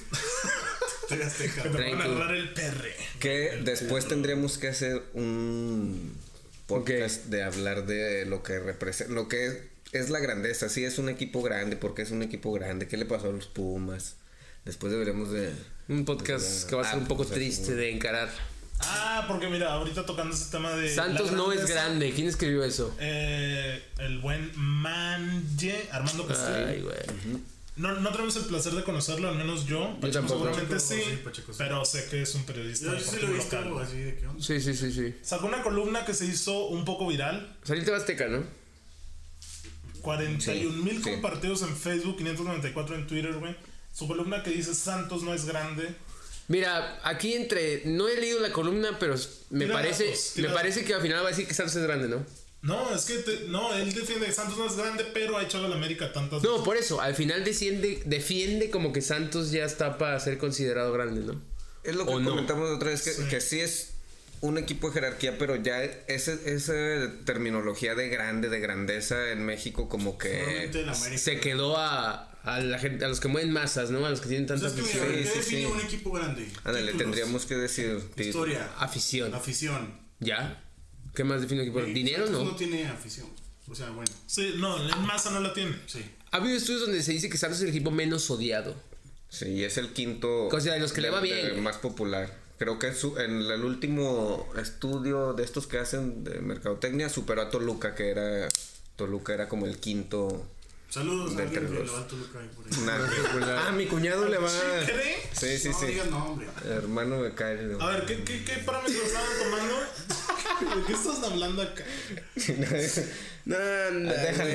Estoy azteca. Te van a narrar el perre. Que después tendríamos que hacer un podcast de hablar de lo que representa, lo que es, es la grandeza. Sí, es un equipo grande, porque es un equipo grande. ¿Qué le pasó a los Pumas? Después deberíamos de... Un podcast que va a ser Ah, un poco pues, triste de encarar. Ah, porque mira, ahorita tocando ese tema de. Santos no es grande. ¿Quién escribió eso? Eh, el buen Manje, Armando Castillo. Ay, güey. No, no tenemos el placer de conocerlo, al menos yo. Pacheco tampoco. Seguramente Pacheco, sí, sí, Pacheco, sí. pero sé que es un periodista Yo, yo sí lo he visto local. así de que onda. Sí, sí, sí, sí. Sacó una columna que se hizo un poco viral. Salió en Azteca, ¿no? 41 mil Sí, sí. compartidos en Facebook, 594 en Twitter, güey. Su columna que dice Santos no es grande. Mira, aquí entre. No he leído la columna, pero me Tira parece. datos, me parece que al final va a decir que Santos es grande, ¿no? No, es que te- no, él defiende que Santos no es grande, pero ha echado a la América tantas No, por eso. Al final defiende, defiende como que Santos ya está para ser considerado grande, ¿no? Es lo que ¿O no? comentamos otra vez, que Sí. que sí es un equipo de jerarquía, pero ya ese, esa terminología de grande, de grandeza en México como que... Solamente en América. Se quedó a, a la gente, a los que mueven masas, ¿no? A los que tienen Pues tanta es que mira, afición. Sí, ¿qué sí, define sí. un equipo grande? Ándale, tendríamos que decir... Historia. Afición. Afición. ¿Ya? ¿Qué más define un equipo? Güey, ¿Dinero Santos no? No tiene afición. O sea, bueno, Sí, no, en masa no la tiene. sí. Ha habido estudios donde se dice que Santos es el equipo menos odiado. Sí, es el quinto... O sea, de los que le va bien. Más popular. Creo que su- en el último estudio de estos que hacen de mercadotecnia superó a Toluca, que era... Toluca era como el quinto... Saludos De a entre los- le va al Toluca ahí por ahí. Nah. ah, mi cuñado le va... ¿Cree? Sí, sí, no sí. digas nombre. Hermano de Kyle. A ver, ¿qué, qué, qué parámetros estaban tomando? ¿De qué estás hablando acá? No, anda, Déjale.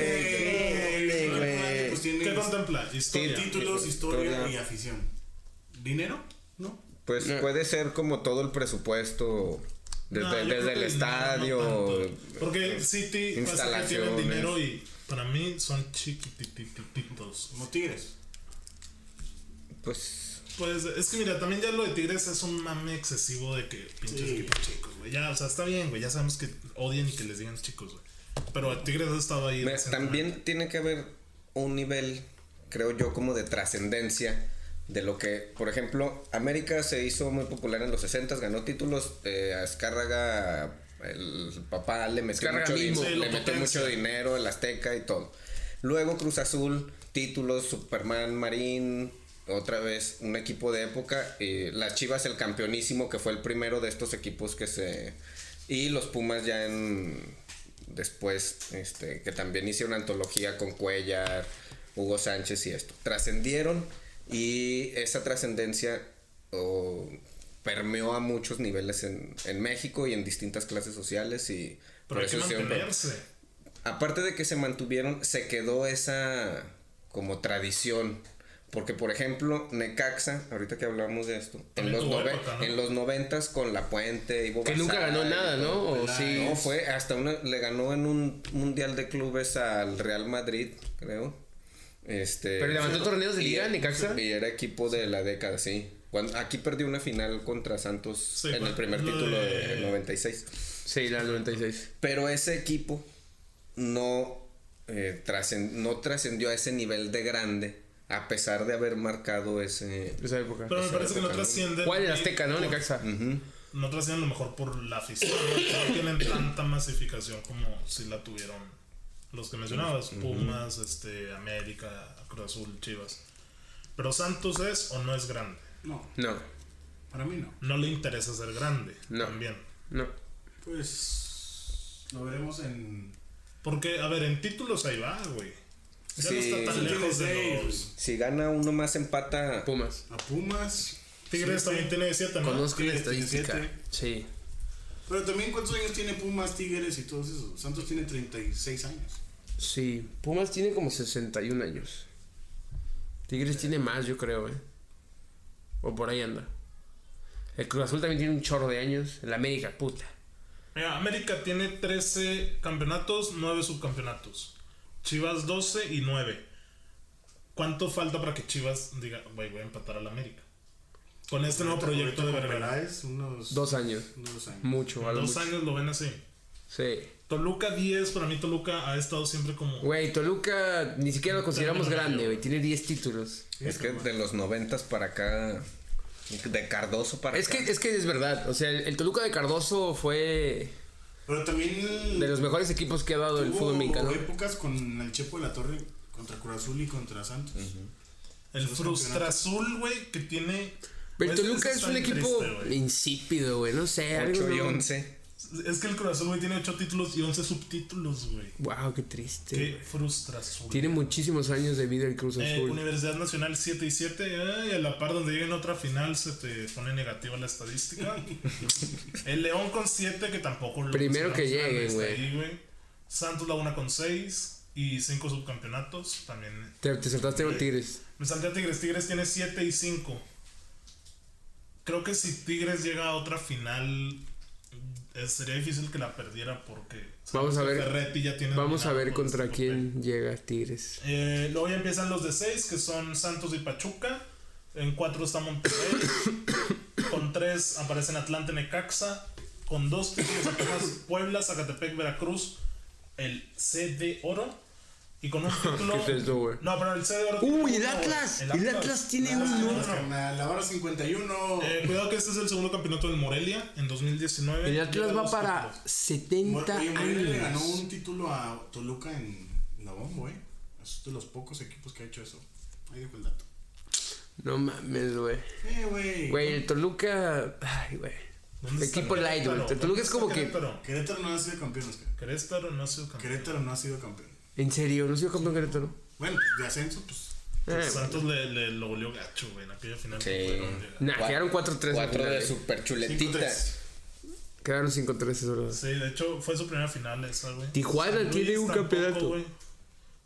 Eh, pues tiene ¿Qué contempla? Historia. títulos, historia y afición. ¿Dinero? No. Pues puede ser como todo el presupuesto desde, No, yo desde el estadio. no tanto. Porque City pasa que tienen instalaciones. dinero y para mí son chiquitititos. Como Tigres. pues Pues es que mira, también ya lo de Tigres es un mame excesivo de que pinches Sí. equipos chicos, güey. Ya, o sea, está bien, güey. Ya sabemos que odian y que les digan chicos, güey. Pero Tigres ha estado ahí. recientemente. también tiene que haber un nivel, creo yo, como de trascendencia de lo que, por ejemplo, América se hizo muy popular en los 60, ganó títulos, eh, a Escárraga, el papá le metió, mucho, mismo. le metió mucho dinero, el Azteca y todo. Luego Cruz Azul, títulos, Superman, Marín, otra vez un equipo de época, y las Chivas el campeonísimo que fue el primero de estos equipos que se... Y los Pumas ya en... Después, este, que también hicieron antología con Cuellar, Hugo Sánchez y esto. Trascendieron y esa trascendencia oh, permeó a muchos niveles en, en México y en distintas clases sociales y Pero hay que hicieron- mantenerse. aparte de que se mantuvieron, se quedó esa como tradición. Porque, por ejemplo, Necaxa, ahorita que hablamos de esto, en los, tuvo nove- época, ¿no? en los noventas con La Puente, Ivo Que nunca ganó nada, ¿no? O sí. No, fue hasta una, le ganó en un mundial de clubes al Real Madrid, creo. Este, Pero levantó torneos de y- liga, Necaxa. Y era equipo de la década, sí. Cuando, aquí perdió una final contra Santos Sí, en el cuando- primer lo título de- de 96. Sí, la 96. Pero ese equipo no, eh, trascen- no trascendió a ese nivel de grande, a pesar de haber marcado ese... Esa época. Pero me parece que no trasciende. ¿Cuál Azteca, no? Necaxa. Ujú. No trascienden a lo mejor por la afición. ¿no? No tienen tanta masificación como si la tuvieron los que mencionabas: Pumas, este, América, Cruz Azul, Chivas. Pero Santos es o no es grande. No, No, para mí no. No le interesa ser grande. No. También. no. Pues lo veremos en. Porque, a ver, en títulos ahí va, güey. Ya Sí. no está tan Sí, lejos de tiene los. seis. Si gana uno más empata... Pumas. A Pumas. Tigres también tiene 7, ¿no? Conozco la Tigres tiene estadística. Sí. Pero también, ¿cuántos años tiene Pumas, Tigres y todo eso? Santos tiene 36 años. Sí. Pumas tiene como 61 años. Tigres tiene más, yo creo, ¿eh? O por ahí anda. El Cruz Azul también tiene un chorro de años. El América, puta. Mira, América tiene 13 campeonatos, 9 subcampeonatos. Chivas 12 y 9. ¿Cuánto falta para que Chivas diga, güey, voy a empatar al América? Con este nuevo proyecto de Vergara. Unos Dos años. dos años. Mucho, algo Dos mucho. años lo ven así. Sí. Toluca 10, para mí Toluca ha estado siempre como... Güey, Toluca ni siquiera lo consideramos grande, güey. Tiene 10 títulos. Es que de los noventas para acá, de Cardoso para Es que, acá. es que es verdad. O sea, el, el Toluca de Cardoso fue Pero también. de los mejores equipos que ha dado el fútbol mexicano. épocas con el Chepo de la Torre contra Cruz Azul y contra Santos. El Esos Frustra Azul, güey, que tiene... Pero Toluca es un equipo triste, insípido, güey. No sé, algo 8 y no- 11. Es que el Cruz Azul, güey, tiene 8 títulos y 11 subtítulos, güey. Wow, qué triste. Qué Frustra Azul. Tiene muchísimos años de vida el Cruz Eh, Azul. Universidad Nacional 7 y 7, eh, y a la par donde lleguen otra final se te pone negativa la estadística. el León con 7, que tampoco lo Primero que lleguen, güey. Santos Laguna con 6 y 5 subcampeonatos. También. Te, te saltaste a Tigres. Me salté a Tigres. Tigres tiene 7 y 5. Creo que si Tigres llega a otra final, sería difícil que la perdiera porque. Vamos a ver- Ferretti ya tiene Vamos a ver contra este quién llega Tigres. eh, luego ya empiezan los de 6, que son Santos y Pachuca. En 4 está Monterrey. con 3 aparecen Atlante Necaxa. Con 2 títulos apenas Puebla, Zacatepec, Veracruz. El C de Oro. Y con un título. ¿Qué es esto, güey? No, pero el C de Oro. Uy, el uno, güey. Atlas. El Atlas tiene Ah, uno. no, La hora 51. Eh, cuidado que este es el segundo campeonato del Morelia en 2019. El Atlas va para títulos. 70 Oye, Morelia le ganó años. un título a Toluca en la bomba, eh. Es de los pocos equipos que ha hecho eso. Ahí dejo el dato. No mames, güey. Eh, güey. Güey, el Toluca. Ay, güey. ¿Dónde está Equipo light, güey. El Toluca es como ¿Dónde que. Querétaro no ha sido campeón, Oscar. Querétaro no ha sido campeón. Querétaro no ha sido campeón. En serio, no ha sido campeón Querétaro. Bueno, de ascenso, pues. Eh, Santos le, le lo goleó gacho, güey, en aquella final. Sí. Nah, quedaron 4-3 al Cuatro final, de eh. super chuletita. 5-3. Quedaron 5-3, es verdad. Sí, de hecho fue su primera final esa, güey. Tijuana tiene un tampoco, campeonato.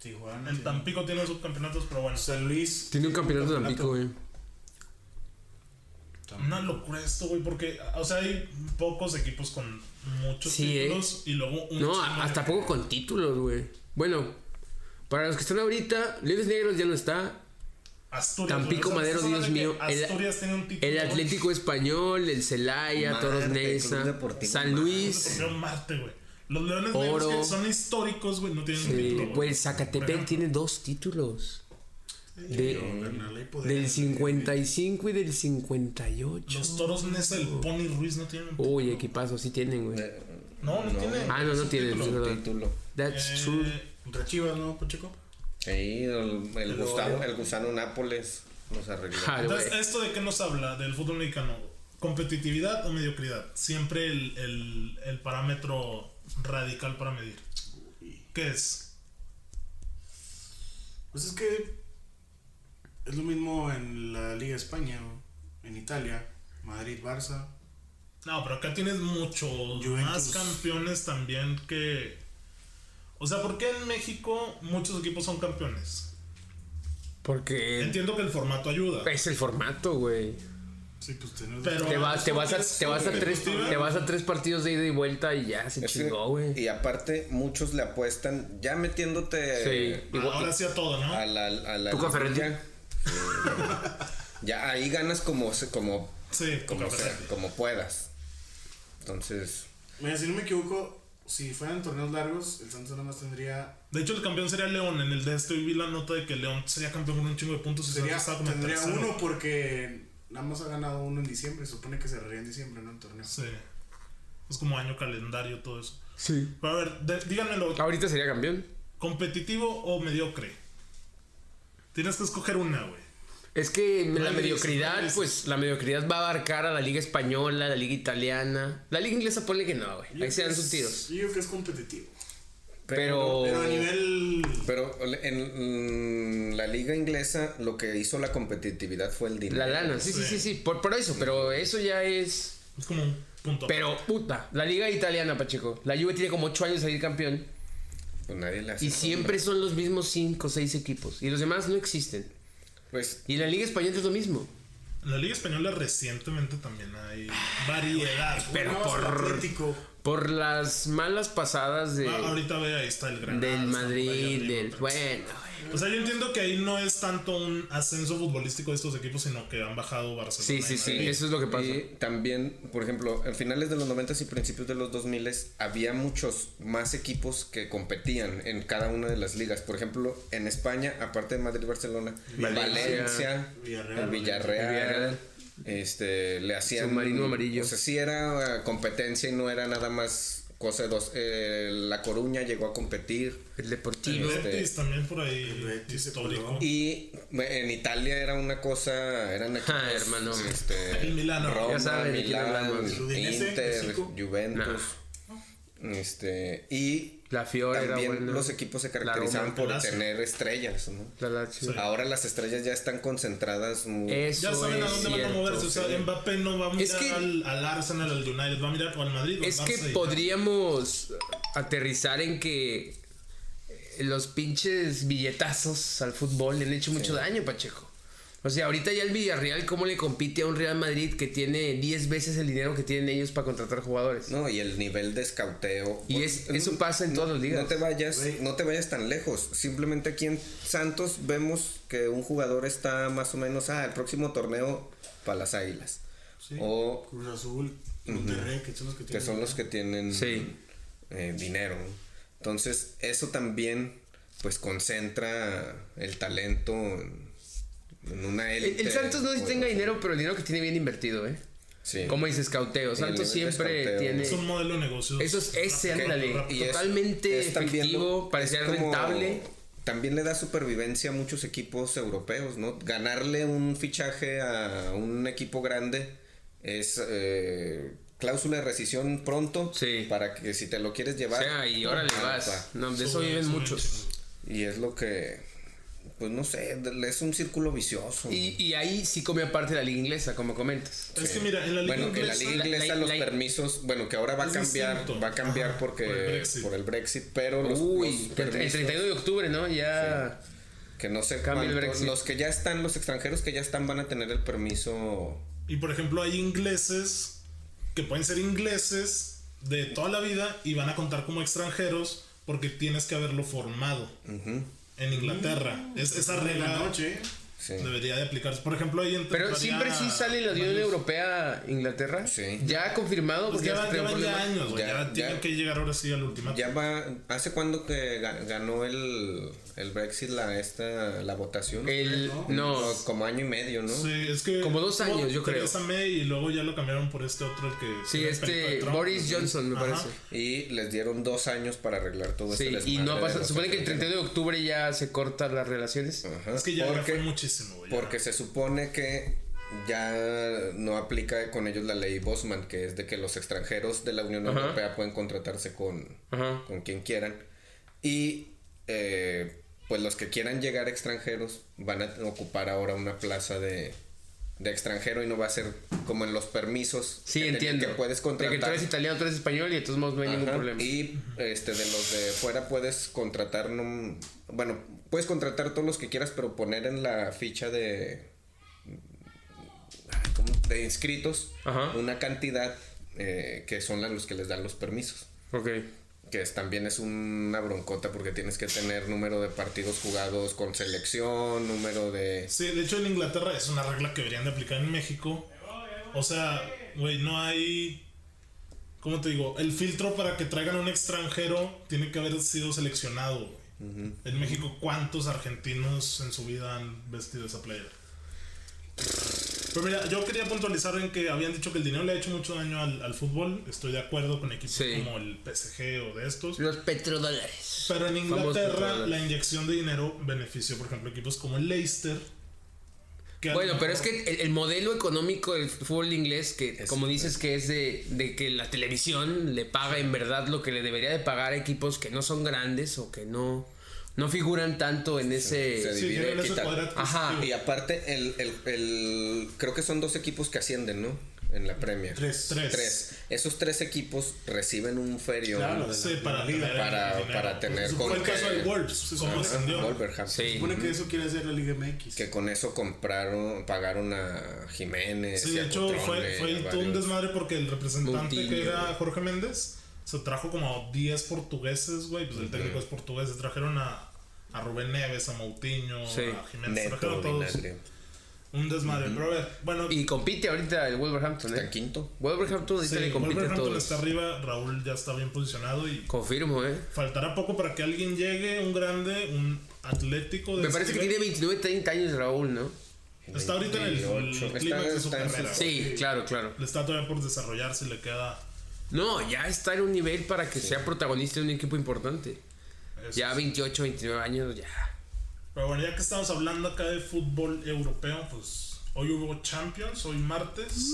Tijuana. El Tampico tiene subcampeonatos, pero bueno. San Luis. Tiene un campeonato de Tampico, güey. Una locura esto, güey, porque, o sea, hay pocos equipos con muchos Sí, eh. títulos y luego un No, hasta poco con títulos, güey. Bueno, para los que están ahorita, Leones Negros ya no está. Asturias. Tampico, Madero, Dios mío, el- Asturias tiene un título. El. Atlético Español, el Celaya, Toros Neza, San. Luis. Marte. Los Leones Oro. Negros que son históricos, güey, no tienen un Sí, título. güey. güey, Por Zacatepec tiene dos títulos. De- del 55 y del 58. Los toros Nesa, el Pony Ruiz no tienen. Uy, equipazo, sí tienen, güey. Eh, No, no, tiene. Ah, no, no tienen, un título. título. That's Eh, true. Contra Chivas, ¿no, Pacheco? Sí, el, el, gusano, el gusano Nápoles nos arregló. Ah. Entonces, ¿esto de qué nos habla del fútbol mexicano? ¿Competitividad o mediocridad? Siempre el, el, el parámetro radical para medir. ¿Qué es? Pues es que es lo mismo en la Liga España, en Italia, Madrid, Barça. No, pero acá tienes muchos Juventus. más campeones también que... O sea, ¿por qué en México muchos equipos son campeones? Porque Entiendo que el formato ayuda. es el formato, güey. Sí, pues. Pero- Te, vas, te, vas a, te, vas a tres, competitiva. te vas a tres partidos de ida y vuelta y ya se chingó, güey. y aparte, muchos le apuestan, ya metiéndote Sí. Igual- Ahora sí a todo, ¿no? a la, a la liguilla, eh, ya ahí ganas como, se- como, Sí, como, sea, como puedas. Entonces, Mira, si no me equivoco, si fueran torneos largos, el Santos nada más tendría. De hecho, el campeón sería León. En el de este vi la nota de que León sería campeón con un chingo de puntos y Sería, como en tendría tercero. uno porque nada más ha ganado uno en diciembre. Se supone que cerraría en diciembre, ¿no? El torneo. Sí. Es como año calendario, todo eso. Sí. Pero a ver, de- díganmelo. Ahorita sería campeón. ¿Competitivo o mediocre? Tienes que escoger una, güey. Es que la mediocridad, pues la mediocridad va a abarcar a la liga española, la liga italiana. La liga inglesa ponle que no, güey. Ahí se dan sus tiros. Yo creo que es competitivo. Pero... Pero a nivel. pero en la liga inglesa lo que hizo la competitividad fue el dinero. La lana, sí, sí, sí, sí. Por, por eso, pero eso ya es... Es como un punto. Pero, puta, la liga italiana, Pacheco. La Juve tiene como 8 años de salir campeón. Pues nadie hace Y siempre son los mismos 5 o 6 equipos. Y los demás no existen. Pues Y la liga española es lo mismo. En la Liga Española recientemente también hay variedad. Pero por- Atlético. Por las malas pasadas de, Ah, ahorita ve, ahí está el Granada. del Madrid, del... Bueno, O sea, yo entiendo que ahí no es tanto un ascenso futbolístico de estos equipos, sino que han bajado Barcelona. sí, sí, sí. Eso es lo que pasa. Y también, por ejemplo, en finales de los 90 y principios de los 2000 había muchos más equipos que competían en cada una de las ligas. Por ejemplo, en España, aparte de Madrid y Barcelona, Valencia, Valencia, Villarreal, el Villarreal, el Villarreal. este, le hacían... Submarino amarillo. O sea, sí era eh, competencia y no era nada más cosa dos. Eh, la Coruña llegó a competir. El El Deportivo. Este- Betis también por ahí El Betis histórico. Y en Italia era una cosa, eran equipos, Ah, hermano. este, El Milano. Roma, Ya quién Milán. El Inter. Juventus, este, y La Fiore era también buena. los equipos se caracterizaban por Lazio. tener estrellas, ¿no? La Lazio. Ahora las estrellas ya están concentradas muy... Eso Ya saben a es dónde van a cierto. moverse. O sea, sí. Mbappé no va a mirar Es que- al, al Arsenal, al United, va a mirar al Madrid. al Es que podríamos aterrizar en que los pinches billetazos al fútbol le han hecho mucho daño, Pacheco. O sea, ahorita ya el Villarreal, ¿cómo le compite a un Real Madrid que tiene 10 veces el dinero que tienen ellos para contratar jugadores? No, y el nivel de escauteo. Y es- eso pasa en todas las ligas. No te vayas, no te vayas tan lejos. Simplemente aquí en Santos vemos que un jugador está más o menos, ah, el próximo torneo para las águilas. Sí. O Cruz Azul, Monterrey, que son los que que tienen. son los que tienen Sí. eh, dinero. Entonces, eso también, pues, concentra el talento en, en una El, élite. el Santos no sé si tenga dinero, pero el dinero que tiene bien invertido, ¿eh? Sí. Como dices, cauteo. Santos siempre escauteo. tiene... Es un modelo de negocio. Eso es ese, ándale. es- Totalmente es también efectivo, parecía es rentable. También le da supervivencia a muchos equipos europeos, ¿no? Ganarle un fichaje a un equipo grande es eh, cláusula de rescisión pronto Sí. para que si te lo quieres O llevar. sea, y órale ah, vas. No, de eso viven muchos. Y es lo que, pues no sé, es un círculo vicioso. Y, y ahí sí come aparte la liga inglesa, como comentas. Es que mira, en la liga bueno, que la inglesa- liga la- inglesa la- los la- permisos, bueno, que ahora va a cambiar, distinto. va a cambiar Ajá, porque por el Brexit. por el Brexit, pero los, Uy, los el, el permisos- 31 de octubre, ¿no? Ya. Que no sé Cambia el Brexit. los que ya están, los extranjeros que ya están van a tener el permiso. Y por ejemplo, hay ingleses que pueden ser ingleses de toda la vida y van a contar como extranjeros porque tienes que haberlo formado en Inglaterra. Es esa la regla. noche. Sí. Debería de aplicarse. Por ejemplo, ahí Pero siempre sí sale la Unión Europea Inglaterra. Sí. Ya ha confirmado. Pues porque ya, trae ya problema. años, güey. Ya- Ya, ya- tienen que llegar ahora sí al último. Ya va, ¿hace cuándo que ga- ganó el, el Brexit la, esta, la votación? El, no, No, como año y medio, ¿no? Sí, es que. Como dos años, yo creo. May y luego ya lo cambiaron por este otro, el que. sí, este Trump. Boris Johnson me Ajá. parece. Y les dieron dos años para arreglar todo Sí, este y no ha los Supone que el extranjeros. 31 de octubre ya se cortan las relaciones. Ajá, Es que ya, ya fue muchísimo, ya. porque se supone que ya no aplica con ellos la ley Bosman, que es de que los extranjeros de la Unión Ajá. Europea pueden contratarse con, con quien quieran. Y eh, pues los que quieran llegar extranjeros van a ocupar ahora una plaza de, de extranjero y no va a ser como en los permisos Sí, que entiendo. que puedes De que tú contratar. eres italiano, tú eres español y modos no hay ningún problema. Y este de los de fuera puedes contratar no, bueno, puedes contratar todos los que quieras, pero poner en la ficha de de inscritos Ajá. una cantidad eh, que son los que les dan los permisos. Ok. Que es, también es una broncota porque tienes que tener número de partidos jugados con selección, número de... Sí, de hecho en Inglaterra es una regla que deberían de aplicar en México. O sea, güey, no hay. ¿Cómo te digo? El filtro para que traigan a un extranjero tiene que haber sido seleccionado. En México, ¿cuántos argentinos en su vida han vestido esa playera? Pero mira, yo quería puntualizar en que habían dicho que el dinero le ha hecho mucho daño al, al fútbol. Estoy de acuerdo con equipos Sí. como el PSG o de estos. Los petrodólares. Pero en Inglaterra la inyección de dinero benefició, por ejemplo, equipos como el Leicester. Bueno, pero es que el, el modelo económico del fútbol inglés, que como dices que es de, de que la televisión le paga en verdad lo que le debería de pagar a equipos que no son grandes o que no, no figuran tanto en ese... se Sí, divide equita- poder Ajá. Y aparte, el, el, el- creo que son dos equipos que ascienden, ¿no? En la Premier. Tres. Tres. Tres. Esos tres equipos reciben un ferio Claro, de Sí, para, para, dinero. para tener Fue con el caso que- de Wolves, como Ajá, ascendió. Wolverhampton. Sí. Se supone que eso quiere hacer la Liga MX. Que con eso compraron, pagaron a Jiménez. Sí, y de a hecho fue, Cotrone, fue el- todo un desmadre porque el representante Moutinho, que era. Jorge Méndez se trajo como 10 portugueses, güey, pues el técnico es portugués, se trajeron a, a Rubén Neves, a Moutinho, Sí. a Jiménez, Neto, trajeron a todos. vinagre. Un desmadre, pero a ver, bueno, Y compite ahorita el Wolverhampton, Está ¿eh? quinto. Wolverhampton sí, le compite Wolverhampton todos. está arriba, Raúl ya está bien posicionado y Confirmo, ¿eh? faltará poco para que alguien llegue, un grande, un atlético. de Me parece que nivel. tiene 29, 30 años Raúl, ¿no? Está ahorita en el, el 28. clímax de su carrera. su- Sí, claro, claro. Le está todavía por desarrollarse, le queda. No, ya está en un nivel para que sea protagonista de un equipo importante. eso. Ya 28, 29 años, ya. Pero bueno, ya que estamos hablando acá de fútbol europeo, pues hoy hubo Champions, hoy martes.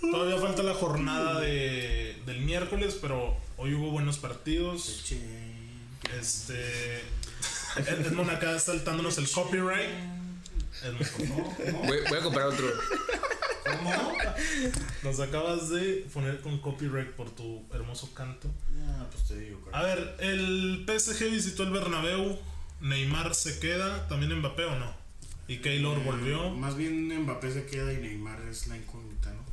Todavía falta la jornada de, del miércoles, pero hoy hubo buenos partidos. Este. Ed- Edmond acá saltándonos el copyright. Voy, voy a comprar otro. Nos acabas de poner con copyright por tu hermoso canto. Ah, pues te digo, A ver, el PSG visitó el Bernabéu. Neymar se queda. ¿También Mbappé o no? Y Keylor volvió. Más bien Mbappé se queda y Neymar es la incógnita, ¿no?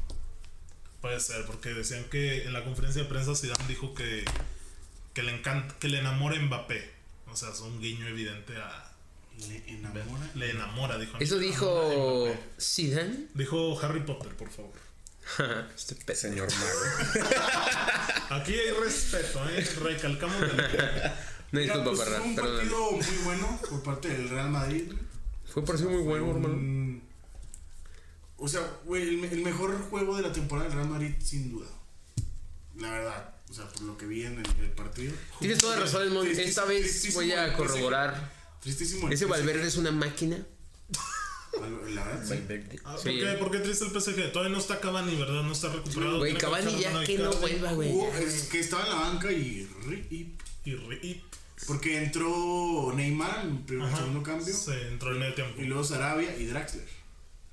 Puede ser, porque decían que en la conferencia de prensa Zidane dijo que, que le encanta, que le enamora Mbappé. O sea, es un guiño evidente a. Le enamora. Le enamora, dijo. Eso "Me dijo enamora Mbappé". Zidane. Dijo Harry Potter, por favor. este pez. Señor Mago. Aquí hay respeto, ¿eh? Recalcamos. No disculpa, pues, fue un partido muy bueno por parte del Real Madrid. güey. Fue por sí muy bueno, hermano. un- O sea, güey, el, me- el mejor juego de la temporada del Real Madrid, sin duda. La verdad. O sea, por lo que vi en el, el partido. Tienes toda razón, Edmond. Esta vez voy a corroborar. Tristísimo. el Ese PSG. Valverde es una máquina. La verdad, sí. Ah, ¿Por, Sí. qué, ¿Por qué triste el PSG? Todavía no está Cavani, ¿verdad? No está recuperado. Güey, Cavani ya que no vuelva, güey. Es que estaba en la banca y. y- Y, y- porque entró Neymar en el primer- Ajá. segundo cambio. Se entró el medio tiempo. Y luego Sarabia y Draxler.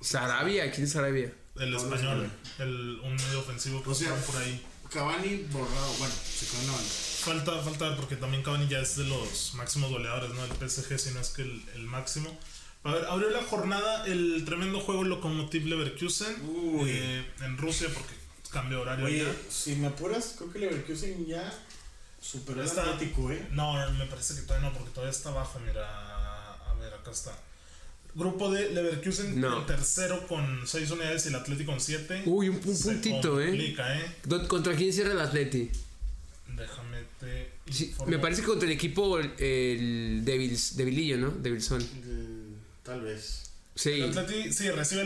Sarabia, ¿quién es Sarabia? El español, el, un medio ofensivo que O sea, por ahí. Cavani borrado. Bueno, se quedó en la banca. Falta, falta porque también Cavani ya es de los máximos goleadores, ¿no? El PSG, si no es que el, el máximo. A ver, abrió la jornada el tremendo juego Lokomotiv Leverkusen Uy. eh, en Rusia porque cambio de horario Oye, ya. si me apuras, creo que Leverkusen ya superó el Está- Atlético, ¿eh? No, me parece que todavía no, porque todavía está abajo, mira. A ver, acá está. Grupo de Leverkusen No. en tercero con 6 unidades y el Atlético con 7. Uy, un, un puntito, ¿eh? complica, ¿eh? ¿Dó- ¿Contra quién cierra el Atleti? Déjame te Sí, me parece que contra el equipo el, el Devils, Devilillo, ¿no? Devilson. Eh, Tal vez. Sí. El Atleti, sí, recibe.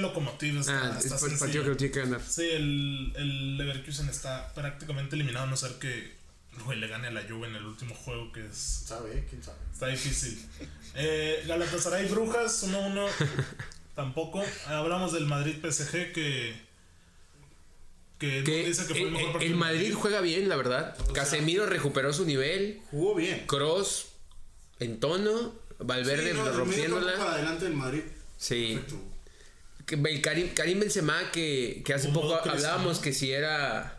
Está, Ah, es está por el partido que lo tiene que ganar. Sí, el, el Leverkusen está prácticamente eliminado, a no ser que güey, le gane a la Juve en el último juego, que es ¿Sabe? ¿Quién sabe? Está difícil. Eh, Galatasaray Brujas 1-1. Tampoco. Hablamos del Madrid PSG que. Que, Que que fue el el, mejor el- partido. el Madrid juega bien, la verdad. Casemiro recuperó su nivel. Jugó bien. Cross en tono. Valverde Sí, no, rompiéndola. para adelante del Madrid. Sí. Perfecto. Que el Karim, Karim Benzema que, que hace poco hablábamos que si era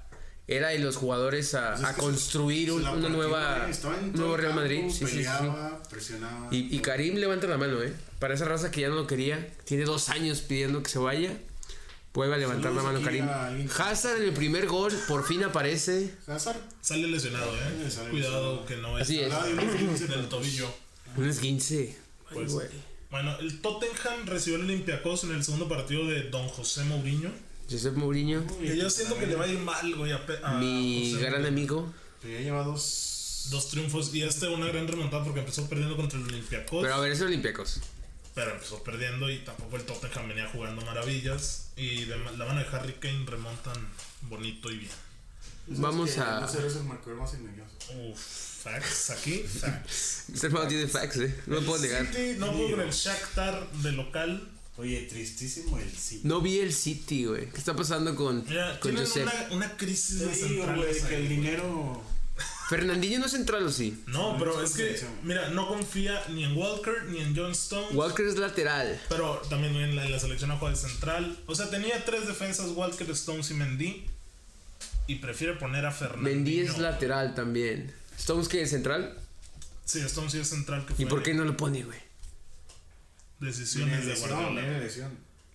era de los jugadores a, Pues a construir un- una nueva nuevo el Real campo, Madrid. Sí, sí, sí, sí. peleaba, presionaba. Y, y Karim levanta la mano, ¿eh? Para esa raza que ya no lo quería. Tiene dos años pidiendo que se vaya. Vuelve a levantar la mano Karim. Hazard en el primer gol por fin aparece. Hazard. Sale lesionado, eh. Sale Cuidado lesionado. que no es Así es. Esguince, del tobillo. Un esguince. Pues, güey. bueno, el Tottenham recibió el Olympiacos en el segundo partido de Don José Mourinho. Josep Mourinho, Que yo siento que le va a ir mal, güey, a mi José gran Mourinho. amigo. Pero ya lleva dos. Dos triunfos y este una gran remontada porque empezó perdiendo contra el Olympiacos. Pero a ver, es Olympiacos. Pero empezó perdiendo y tampoco el Tottenham venía jugando maravillas. Y de la mano de Harry Kane remontan bonito y bien. ¿Sabes Vamos a- No ser el marcador más engañoso. Uf, facts aquí, facts. Este hermano tiene facts, ¿eh? No lo puedo negar. City no pudo con el Shakhtar de local. Oye, tristísimo el sí. No vi el City, güey. ¿Qué está pasando con, Mira, con tienen una, una crisis de digo, centrales güey, que ahí, el dinero. Fernandinho no es central, ¿o sí? No, pero es que, mira, no confía ni en Walker ni en John Stones. Walker es lateral. Pero también en la, en la selección juega de central. O sea, tenía tres defensas, Walker, Stones y Mendy. Y prefiere poner a Fernando. Mendy es lateral también. ¿Stones qué es central? Sí, Stones sí es central que ¿Y por qué no lo pone, güey? decisiones de Guardiola.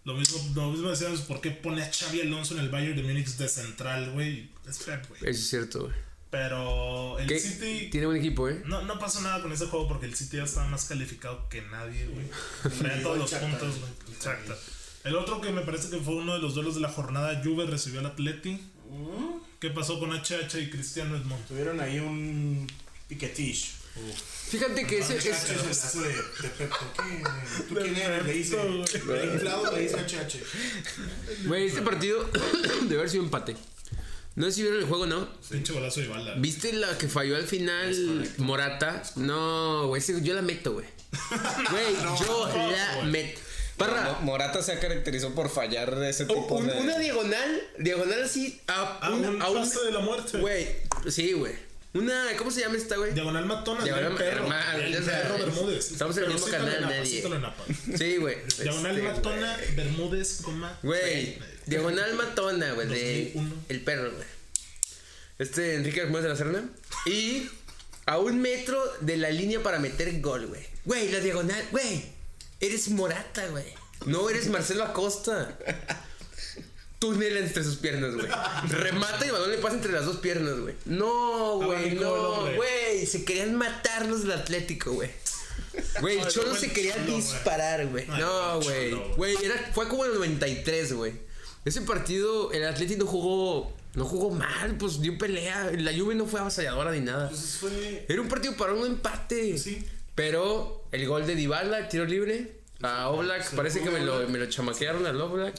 Lo mismo, lo mismo decíamos, ¿por qué pone a Xavi Alonso en el Bayern de Múnich de central, güey? Es güey. Eso es cierto, güey. Pero el City... Tiene buen equipo, ¿eh? No, no pasó nada con ese juego porque el City ya estaba más calificado que nadie, güey. Traía todos los puntos, güey. Exacto. El otro que me parece que fue uno de los duelos de la jornada, Juve recibió al Atleti. ¿Qué pasó con HH y Cristiano Edmond? Tuvieron ahí un piquetish. Fíjate que ese HH es... es. ¿Tú quién eres? Le dice. Inflado le dice HH. Güey, este partido debe haber sido empate. No sé si vieron el juego, ¿no? Pinche golazo de bala. ¿Viste la que falló al final Morata? No, güey, yo la meto, güey. Güey, yo no, la meto. Parra, Mo- Morata se caracterizó por fallar de ese tipo un- de. una diagonal, diagonal así a, Ah, un, un a un- pase de la muerte. Güey, sí, güey. Una, ¿cómo se llama esta, güey? Diagonal matona. Diagonal perro. hermano, el ya perro sabes. Bermúdez. Estamos en el mismo canal, nadie. sí güey. Diagonal Este, matona, Bermúdez, coma. Güey, diagonal matona, güey, de 2001. el perro, güey. Este Enrique Bermúdez de la Serna. Y a un metro de la línea para meter gol, güey. Güey, la diagonal, güey. Eres Morata, güey. No eres Marcelo Acosta. Túnel entre sus piernas, güey. Remata y balón le pasa entre las dos piernas, güey. No, güey, no, güey. Se querían matar los del Atlético, güey. Güey, el Cholo se quería disparar, güey. No, güey. Güey, fue como en el 93, güey. Ese partido, el Atlético no jugó, no jugó mal, pues dio pelea. La Juve no fue avasalladora ni nada. Entonces fue. Era un partido para un empate. Sí. Pero el gol de Dybala, tiro libre, a Oblak, parece que me lo, me lo chamaquearon al Oblak.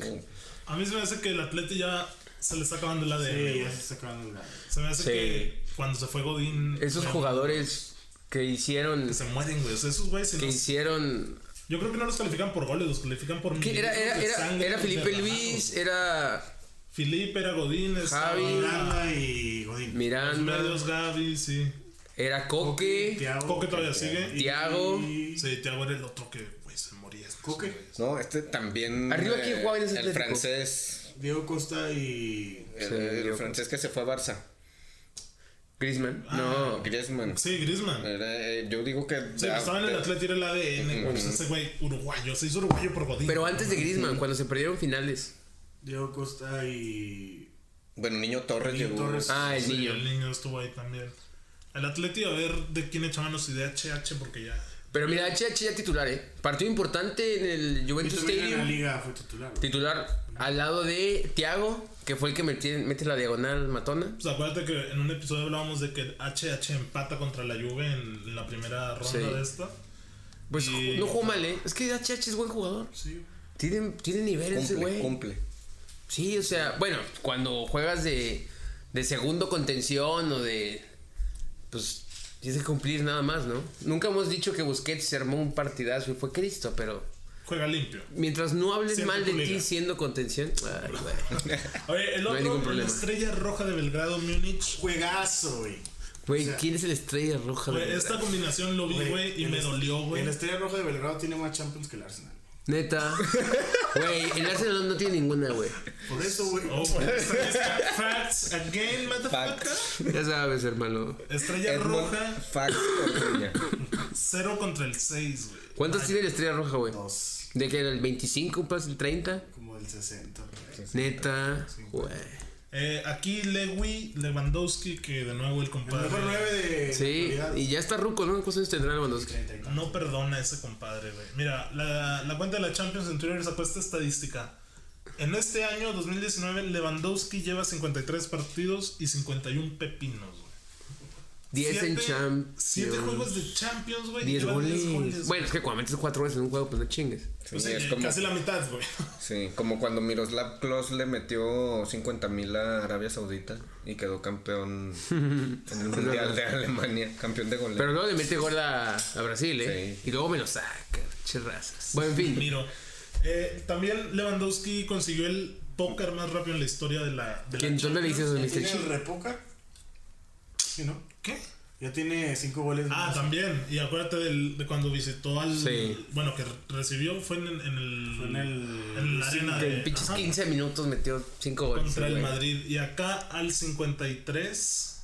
A mí se me hace que el Atleti ya se le está acabando el ADN. Sí, ya se está acabando el. Se me hace Sí. que cuando se fue Godín. Esos jugadores que hicieron, Que se mueren, güey. O sea, esos güeyes. si que hicieron... Yo creo que no los califican por goles, los califican por. ¿qué? Era, era, era, sangre era Felipe. Luis, era Felipe era Godín. estaba Javi. Miranda y Godín. Los Miranda, medios Gaby, sí. era Coque. Thiago, Coque todavía sigue. y- Thiago. Sí, Thiago era el otro que, güey, se moría. estos Coque. No, este también. Arriba, ¿quién jugaba en ese El Atlético? francés. Diego Costa y. El, Sí, el Diego francés que se fue a Barça. Griezmann. Ah, No, Griezmann. Sí, Griezmann. Era, eh, yo digo que. Sí, pues estaba en el Atleti, era el ADN. güey. Pues ese güey uruguayo. Se hizo uruguayo por Godín. Pero antes de Griezmann, cuando se perdieron finales. Diego Costa y. Bueno, Niño Torres Niño llegó. Torres. Ah, el Sí, niño. El niño estuvo ahí también. El Atleti, a ver de quién echamos y de HH, porque ya. Pero mira, HH ya titular, ¿eh? Partido importante en el Juventus también en la Stadium. liga fue titular. Titular al lado de Thiago, que fue el que mete, mete la diagonal matona. Pues acuérdate que en un episodio hablábamos de que HH empata contra la Juve en la primera ronda Sí. de esta. Pues Y- no jugó mal, ¿eh? Es que HH es buen jugador. Sí. Tiene, tiene nivel ese Cumple, güey. cumple. Sí, o sea, bueno, cuando juegas de, de segundo contención o de. Pues tienes que cumplir nada más, ¿no? Nunca hemos dicho que Busquets se armó un partidazo y fue Cristo, pero Juega limpio. mientras no hables Siempre mal de ti siendo contención. Ay, güey. Oye, el No otro, ningún la estrella roja de Belgrado, Múnich. Juegazo, güey. Güey, O sea, ¿quién es el estrella roja de Güey, esta combinación lo vi, güey, y me dolió, güey. El Estrella Roja de Belgrado tiene más Champions que el Arsenal. Neta. Güey, el Arsenal no tiene ninguna, güey. Por eso, güey. Oh. Facts again, motherfucker. Facts. Ya sabes, hermano. Estrella Edmond roja, Fax Orduña. 0 contra el 6, güey. ¿Cuántos tiene la estrella roja, güey? Dos. ¿De que el 25 plus el 30? Como el 60, güey. Neta. Güey. Eh, aquí Lewy Lewandowski, que de nuevo el El compadre mejor 9 de. Sí, y ya está ruco, ¿no? ¿Cuántos años tendrá Lewandowski? No perdona a ese compadre, güey. Mira, la, la cuenta de la Champions en Twitter sacó esta estadística. En este año, 2019, Lewandowski lleva 53 partidos y 51 pepinos, güey. 10 en Champions. Siete juegos de Champions, güey. y 10 lleva goles. 10 goles. Bueno, es que cuando metes 4 veces en un juego, pues no chingues. Es como, casi la mitad, güey. sí, como cuando Miroslav Klose le metió 50 mil a Arabia Saudita y quedó campeón en el Mundial de Alemania, campeón de goleo. Pero luego le mete gol a, a Brasil, ¿eh? Sí. Y luego me lo saca, chirrazas. Bueno, en fin. Miro. Eh, también Lewandowski consiguió el póker más rápido en la historia de la. De la ¿Quién, ¿Dónde le dices ¿Ya Mr. tiene el Chip? Sí, ¿no? ¿Qué? Ya tiene 5 goles. Ah, más. también. Y acuérdate del, de cuando visitó al. Sí. Bueno, que recibió fue en, en el. Fue en el- en la arena de. pinches ajá, 15 minutos metió 5 goles. Contra el güey. Madrid. Y acá al 53,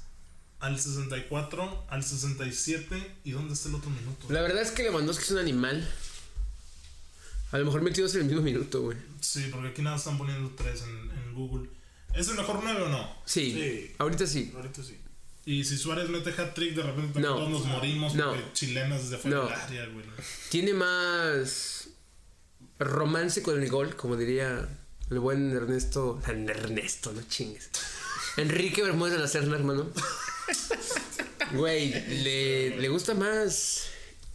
al 64, al 67. ¿Y dónde está el otro minuto? La verdad es que Lewandowski es un animal. A lo mejor metió dos en el mismo minuto, güey. Sí, porque aquí nada están poniendo 3 en, en Google. ¿Es el mejor 9 o no? Sí, Sí. ahorita sí. Ahorita sí. Y si Suárez mete hat-trick, de repente No. todos nos morimos No. porque chilenas desde fuera No. del área, güey. Tiene más romance con el gol, como diría el buen Ernesto. Ernesto, no chingues. Enrique Bermúdez de la Serna, hermano. Güey, le, le gusta más.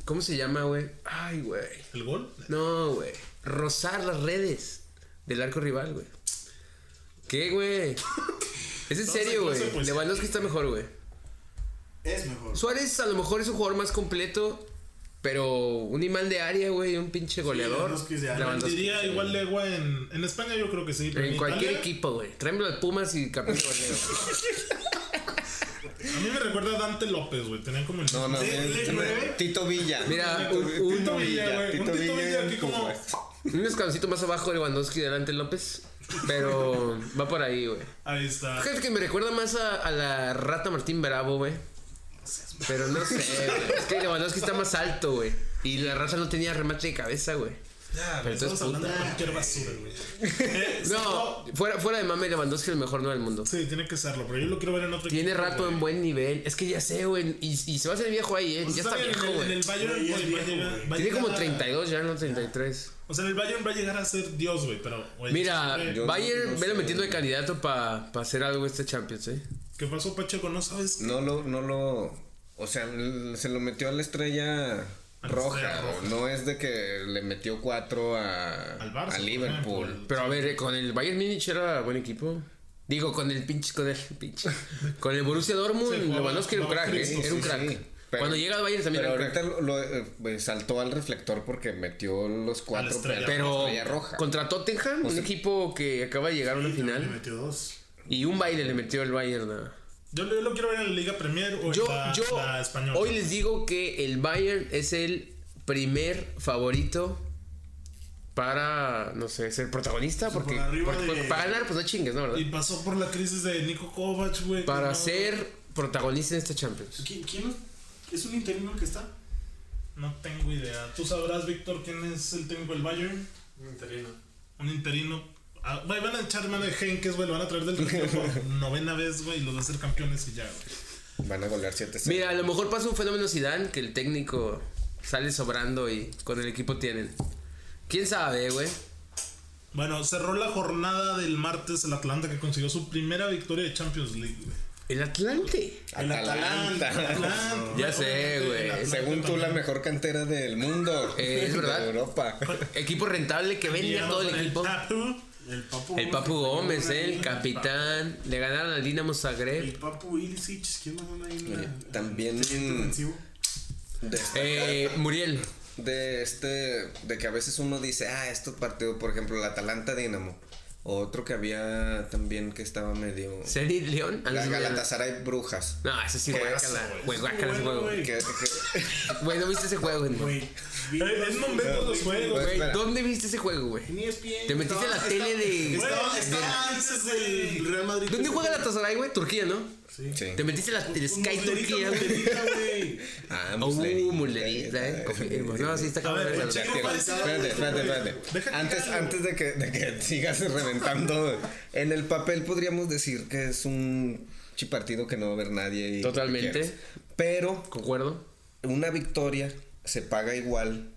¿Cómo se llama, güey? Ay, güey. ¿El gol? No, güey. Rozar las redes del arco rival, güey. ¿Qué, güey? Es en serio, güey. Lewandowski está mejor, güey. Es mejor. Suárez a lo mejor es un jugador más completo, pero un imán de área, güey, un pinche goleador. Lewandowski es de área. Lewandowski. Diría igual Legua en, en España, yo creo que sí. pero En en cualquier Italia, equipo, güey. Tráemelo al Pumas y campeón goleo. A mí me recuerda a Dante López, güey. Tenían como el. No, no, ¿De- de nueve? Tito Villa. Mira, un- un- Tito Villa, güey, un Tito Tito Villa aquí como- un escaloncito más abajo de Lewandowski de López. Pero va por ahí, güey. Ahí está. Fíjate que me recuerda más a, a la rata Martín Bravo, güey. Pero no sé, güey. Es que Lewandowski está más alto, güey. Y la rata no tenía remate de cabeza, güey. Ya, Pero estamos hablando de cualquier basura, güey. Eh, No, fuera, fuera de mame, Lewandowski es el mejor no del mundo. Sí, tiene que serlo, pero yo lo quiero ver en otro Tiene equipo, rato güey. en buen nivel. Es que ya sé, güey. Y, y se va a hacer viejo ahí, ¿eh? O sea, ya está viejo, en, el, en güey. el Bayern, Güey, viejo, llegar- güey. Tiene como llegar a- 32 ya, no 33. O sea, en el Bayern va a llegar a ser Dios, güey, pero. güey, Mira, Bayern, no velo sé. metiendo de candidato para hacer algo este Champions, ¿eh? ¿Qué pasó, Pacheco? ¿No sabes? No lo, no lo, o sea, se lo metió a la estrella roja. estrella roja. No es de que le metió cuatro a, Al Barça, a por Liverpool. ejemplo. Pero a ver, eh, con el Bayern Munich era buen equipo. Digo, con el pinche, con el pinche. Con el Borussia Dortmund, Lewandowski era un crack, ¿eh? Era un Sí, crack. sí, pero- Cuando llega al Bayern también Pero ahorita lo, lo, eh, pues, saltó al reflector porque metió los cuatro estrella. pero Pero estrella roja. contra Tottenham, un equipo que acaba de llegar a una Le final. metió dos. Y un baile le metió el Bayern. a- Yo, yo lo quiero ver en la Liga Premier o Yo, en la, yo la española. hoy les digo que el Bayern es el primer favorito para, no sé, ser protagonista. por Porque, arriba porque- de- para ganar, pues no chingues, ¿no? ¿verdad? Y pasó por la crisis de Nico Kovac, güey. Para no- ser protagonista en este Champions. ¿Quién, quién es un interino el que está? No tengo idea. ¿Tú sabrás, Víctor, quién es el técnico del Bayern? Un interino. Un interino. Ah, güey, van a echar mano de Henkes, güey. Lo van a traer del retiro por novena vez, güey. Y los va a hacer campeones y ya, güey. Van a golear 7 Mira, a lo mejor pasa un fenómeno Zidane que el técnico sale sobrando y con el equipo tienen. ¿Quién sabe, güey? Bueno, cerró la jornada del martes el Atlanta que consiguió su primera victoria de Champions League, güey. El Atlante. El Atalanta. Atlanta, Ya sé, güey. Según tú, la mejor cantera del mundo. Eh, es verdad. De Europa. Equipo rentable que vende a todo el equipo. El Papu. El Papu Gómez, eh, el capitán. Le ganaron al Dinamo El Zagreb. Papu Ilicic. ¿Quién ahí la- Eh, también- Teniente ofensivo? Destacar Eh, Muriel. de este. De que a veces uno dice, ah, estos partidos, por ejemplo, el Atalanta Dinamo. Otro que había también que estaba medio. Zenit León. Ah, no, La güey- Galatasaray Brujas. No, ese sí, ¿Qué guácala. es, Güey, guácala ese juego. Güey, ¿no viste ese juego, güey? Eh, Es momento de los juegos. Güey. ¿dónde viste ese juego, güey? En ESPN. Te metiste en la tele de. Estaba, antes del Real Madrid. ¿Dónde juega la Tazaray, güey? Turquía, ¿no? Sí. Te metiste en la el Sky Muslerita, Turquía, güey. muslerita, güey. Ah, Uh, Mulerita, mulerita, eh. Confirmo. No, sí está A cabrón. ver, Espérate, espérate, espérate. Antes, antes de que, de que sigas reventando, en el papel podríamos decir que es un chipartido que no va a haber nadie. Y Totalmente. Pero Concuerdo. una victoria se paga igual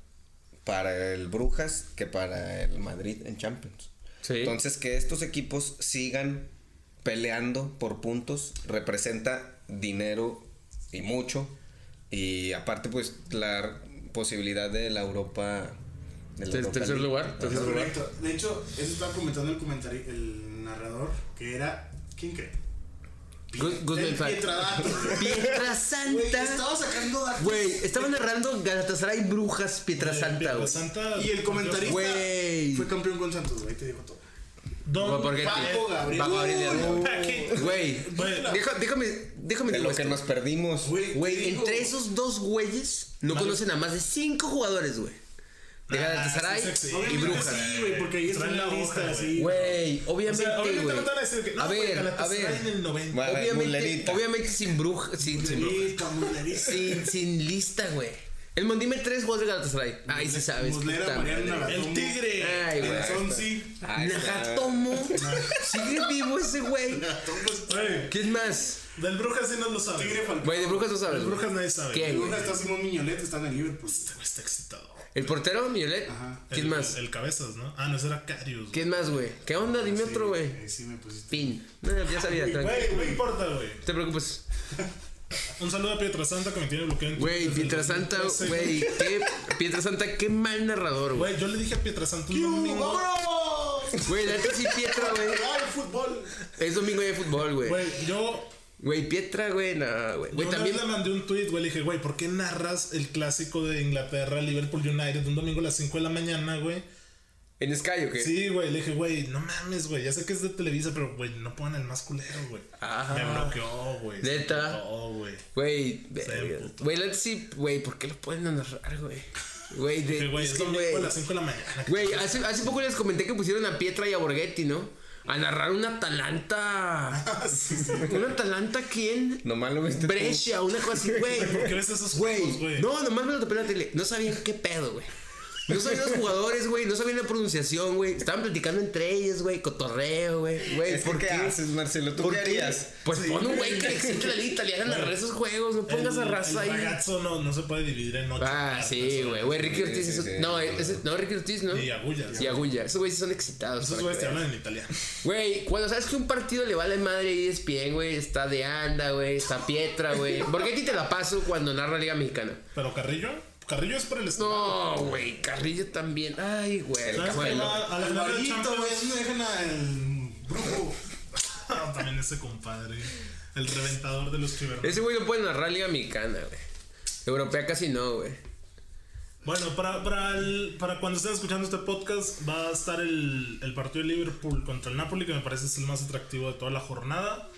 para el Brujas que para el Madrid en Champions. Sí. Entonces, que estos equipos sigan peleando por puntos representa dinero y mucho. Y aparte, pues, la posibilidad de la Europa. de la Ter- Europa tercer lugar, Ajá. tercer lugar. Correcto. De hecho, eso estaba comentando el comentario, el narrador, que era. ¿Quién cree? Pietra Güey, Santa. estaba sacando datos. Güey, estaba narrando Galatasaray Brujas Pietra Santa, Pietra güey. Santa. Y el comentarista Güey. fue campeón con Santos, güey, te dijo todo. Don Porque- Paco Gabriel. Paco Gabriel. Güey, déjame, déjame lo que nos perdimos. Güey, entre esos dos güeyes no conocen a más de cinco jugadores, güey. De Ah, Galatasaray sí, sí. y obviamente Brujas. Sí, güey, porque ahí está la lista, sí. Güey, O obviamente, sea, obviamente no te van a decir que no, A güey, ver, a ver. en el 90. Bueno, Obviamente, Mulerita. obviamente sin bruja, sin, sin. Mulerita, sin, sin lista, güey. El Mondime tres goles de Galatasaray. Ay, sí sabes. Muslera. El Tigre. Ay, güey. Nagatomo. Sigue vivo ese güey. ¿Quién más? del Brujas sí no lo sabes. Tigre Falcao. Güey, de Brujas no sabes. Del. Brujas nadie sabe. ¿Quién, En güey? una está Simón Miñolet, está en el Liverpool. Este güey está excitado. ¿El portero, Miolet? Ajá. ¿Quién El- más? El, cabezas, ¿no? Ah, no, ese era Carius. güey. ¿Quién más, güey? ¿Qué onda? Dime otro, güey. Sí me pusiste. Pin. No, ya sabía. Güey, no importa, güey. No te preocupes. Un saludo a Pietrasanta que me tiene bloqueado en Güey, Pietrasanta, 2013, güey. Qué, Pietrasanta, qué mal narrador, güey. Güey, yo le dije a Pietrasanta un domingo. ¡Vámonos! Güey, la neta sí, Pietra, güey. ¡Ay, fútbol! Es domingo de fútbol, güey. Güey, yo. Güey, Pietra, güey, no, güey. Yo una también. vez le mandé un tweet, güey. Le dije, güey, ¿por qué narras el clásico de Inglaterra, Liverpool United, un domingo a las 5 de la mañana, güey? ¿En Sky o qué? Sí, güey. Le dije, güey, no mames, güey. Ya sé que es de Televisa, pero, güey, no pongan el más culero, güey. Ajá. Me bloqueó, güey. ¿Neta? güey. Güey, güey, neta sí, güey, ¿por qué lo pueden narrar, güey? Güey, de, güey, es domingo a las 5 de la mañana. Güey, hace, hace poco les comenté que pusieron a Pietra y a Borghetti, ¿no? A narrar un Atalanta. ¿Un Atalanta quién? Nomás lo viste. tú. Brescia, una cosa así, güey. ¿Por qué ves esos Güey, no, nomás me lo topé en la tele. No sabían qué pedo, güey. No sabían los jugadores, güey. No sabían la pronunciación, güey. Estaban platicando entre ellos, güey. Cotorreo, güey. Güey, ¿por ¿qué qué? haces, Marcelo? ¿Tú ¿Por qué qué? harías? Pues pon un güey que le exige la liga italiana a narrar esos juegos. No pongas a raza el ahí. ragazzo no, no se puede dividir en ocho Ah, partes, sí, güey. Güey, Ricky Ortiz. sí, eso- sí. no, ese- no, Ricky Ortiz, ¿no? Y agullas. Y Agulla. Esos güeyes sí son excitados. Esos güeyes te hablan en italiano. Güey, cuando sabes que un partido le vale madre y es bien, güey, está de anda, güey, está Pietra, güey. Borghetti te la paso cuando narra Liga Mexicana. Pero Carrillo, Carrillo es por el estado. No, güey, Carrillo también. Ay, güey. ¿Sabes qué bueno. a la Al final güey, dejan al brujo? También ese compadre. El reventador de los chivermanos. Ese güey lo puede narrar Liga Mexicana, güey. Europea casi no, güey. Bueno, para, para, el- para cuando estén escuchando este podcast, va a estar el, el partido de Liverpool contra el Napoli, que me parece es el más atractivo de toda la jornada.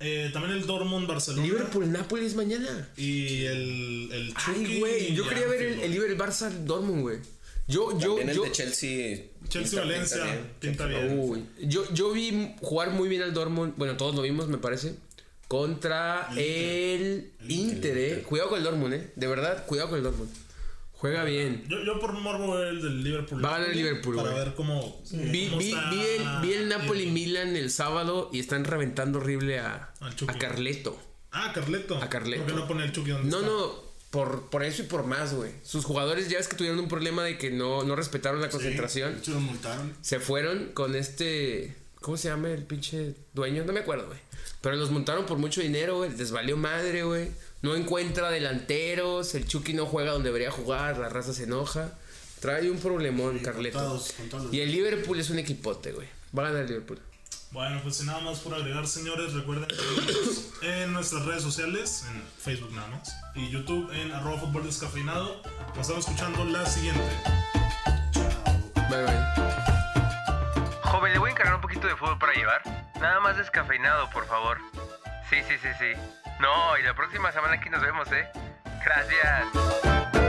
Eh, también el Dortmund-Barcelona. Liverpool-Nápoles es mañana. Y el, el Ay, Chucky güey, yo quería ver el, Anfield, el Liverpool-Barça-Dortmund, güey. Yo, yo, También el yo. de Chelsea. Chelsea-Valencia, pinta bien. Uy, yo, yo vi jugar muy bien al Dortmund. Bueno, todos lo vimos, me parece. Contra el, Inter, eh. Cuidado con el Dortmund, eh. De verdad, cuidado con el Dortmund. Juega bien. Yo, yo por morbo el del Liverpool. Va a ganar el Liverpool, Para güey. ver cómo. Vi, cómo vi, está vi el, vi el Liverpool. Napoli-Milan el sábado y están reventando horrible a, Carleto. Ah, Carleto. A Carleto. ¿Por qué no pone el Chucky donde No, está? no. por, por eso y por más, güey. Sus jugadores ya es que tuvieron un problema de que no, no respetaron la Sí, concentración. hecho, lo multaron. Se fueron con este. ¿Cómo se llama el pinche dueño? No me acuerdo, güey. Pero los montaron por mucho dinero, güey. Les valió madre, güey. No encuentra delanteros. El Chucky no juega donde debería jugar. La raza se enoja. Trae un problemón, Sí, con Carleto. todos, con todos Y el Liverpool es un equipote, güey. Va a ganar el Liverpool. Bueno, pues sin nada más por agregar, señores, recuerden seguirnos en nuestras redes sociales, en Facebook nada más, y YouTube en arroba fútbol descafeinado. Nos estamos escuchando la siguiente. Bye, bye. Joven, le voy a encargar un poquito de fútbol para llevar. Nada más descafeinado, por favor. Sí, sí, sí, sí. No, y la próxima semana aquí nos vemos, ¿eh? Gracias.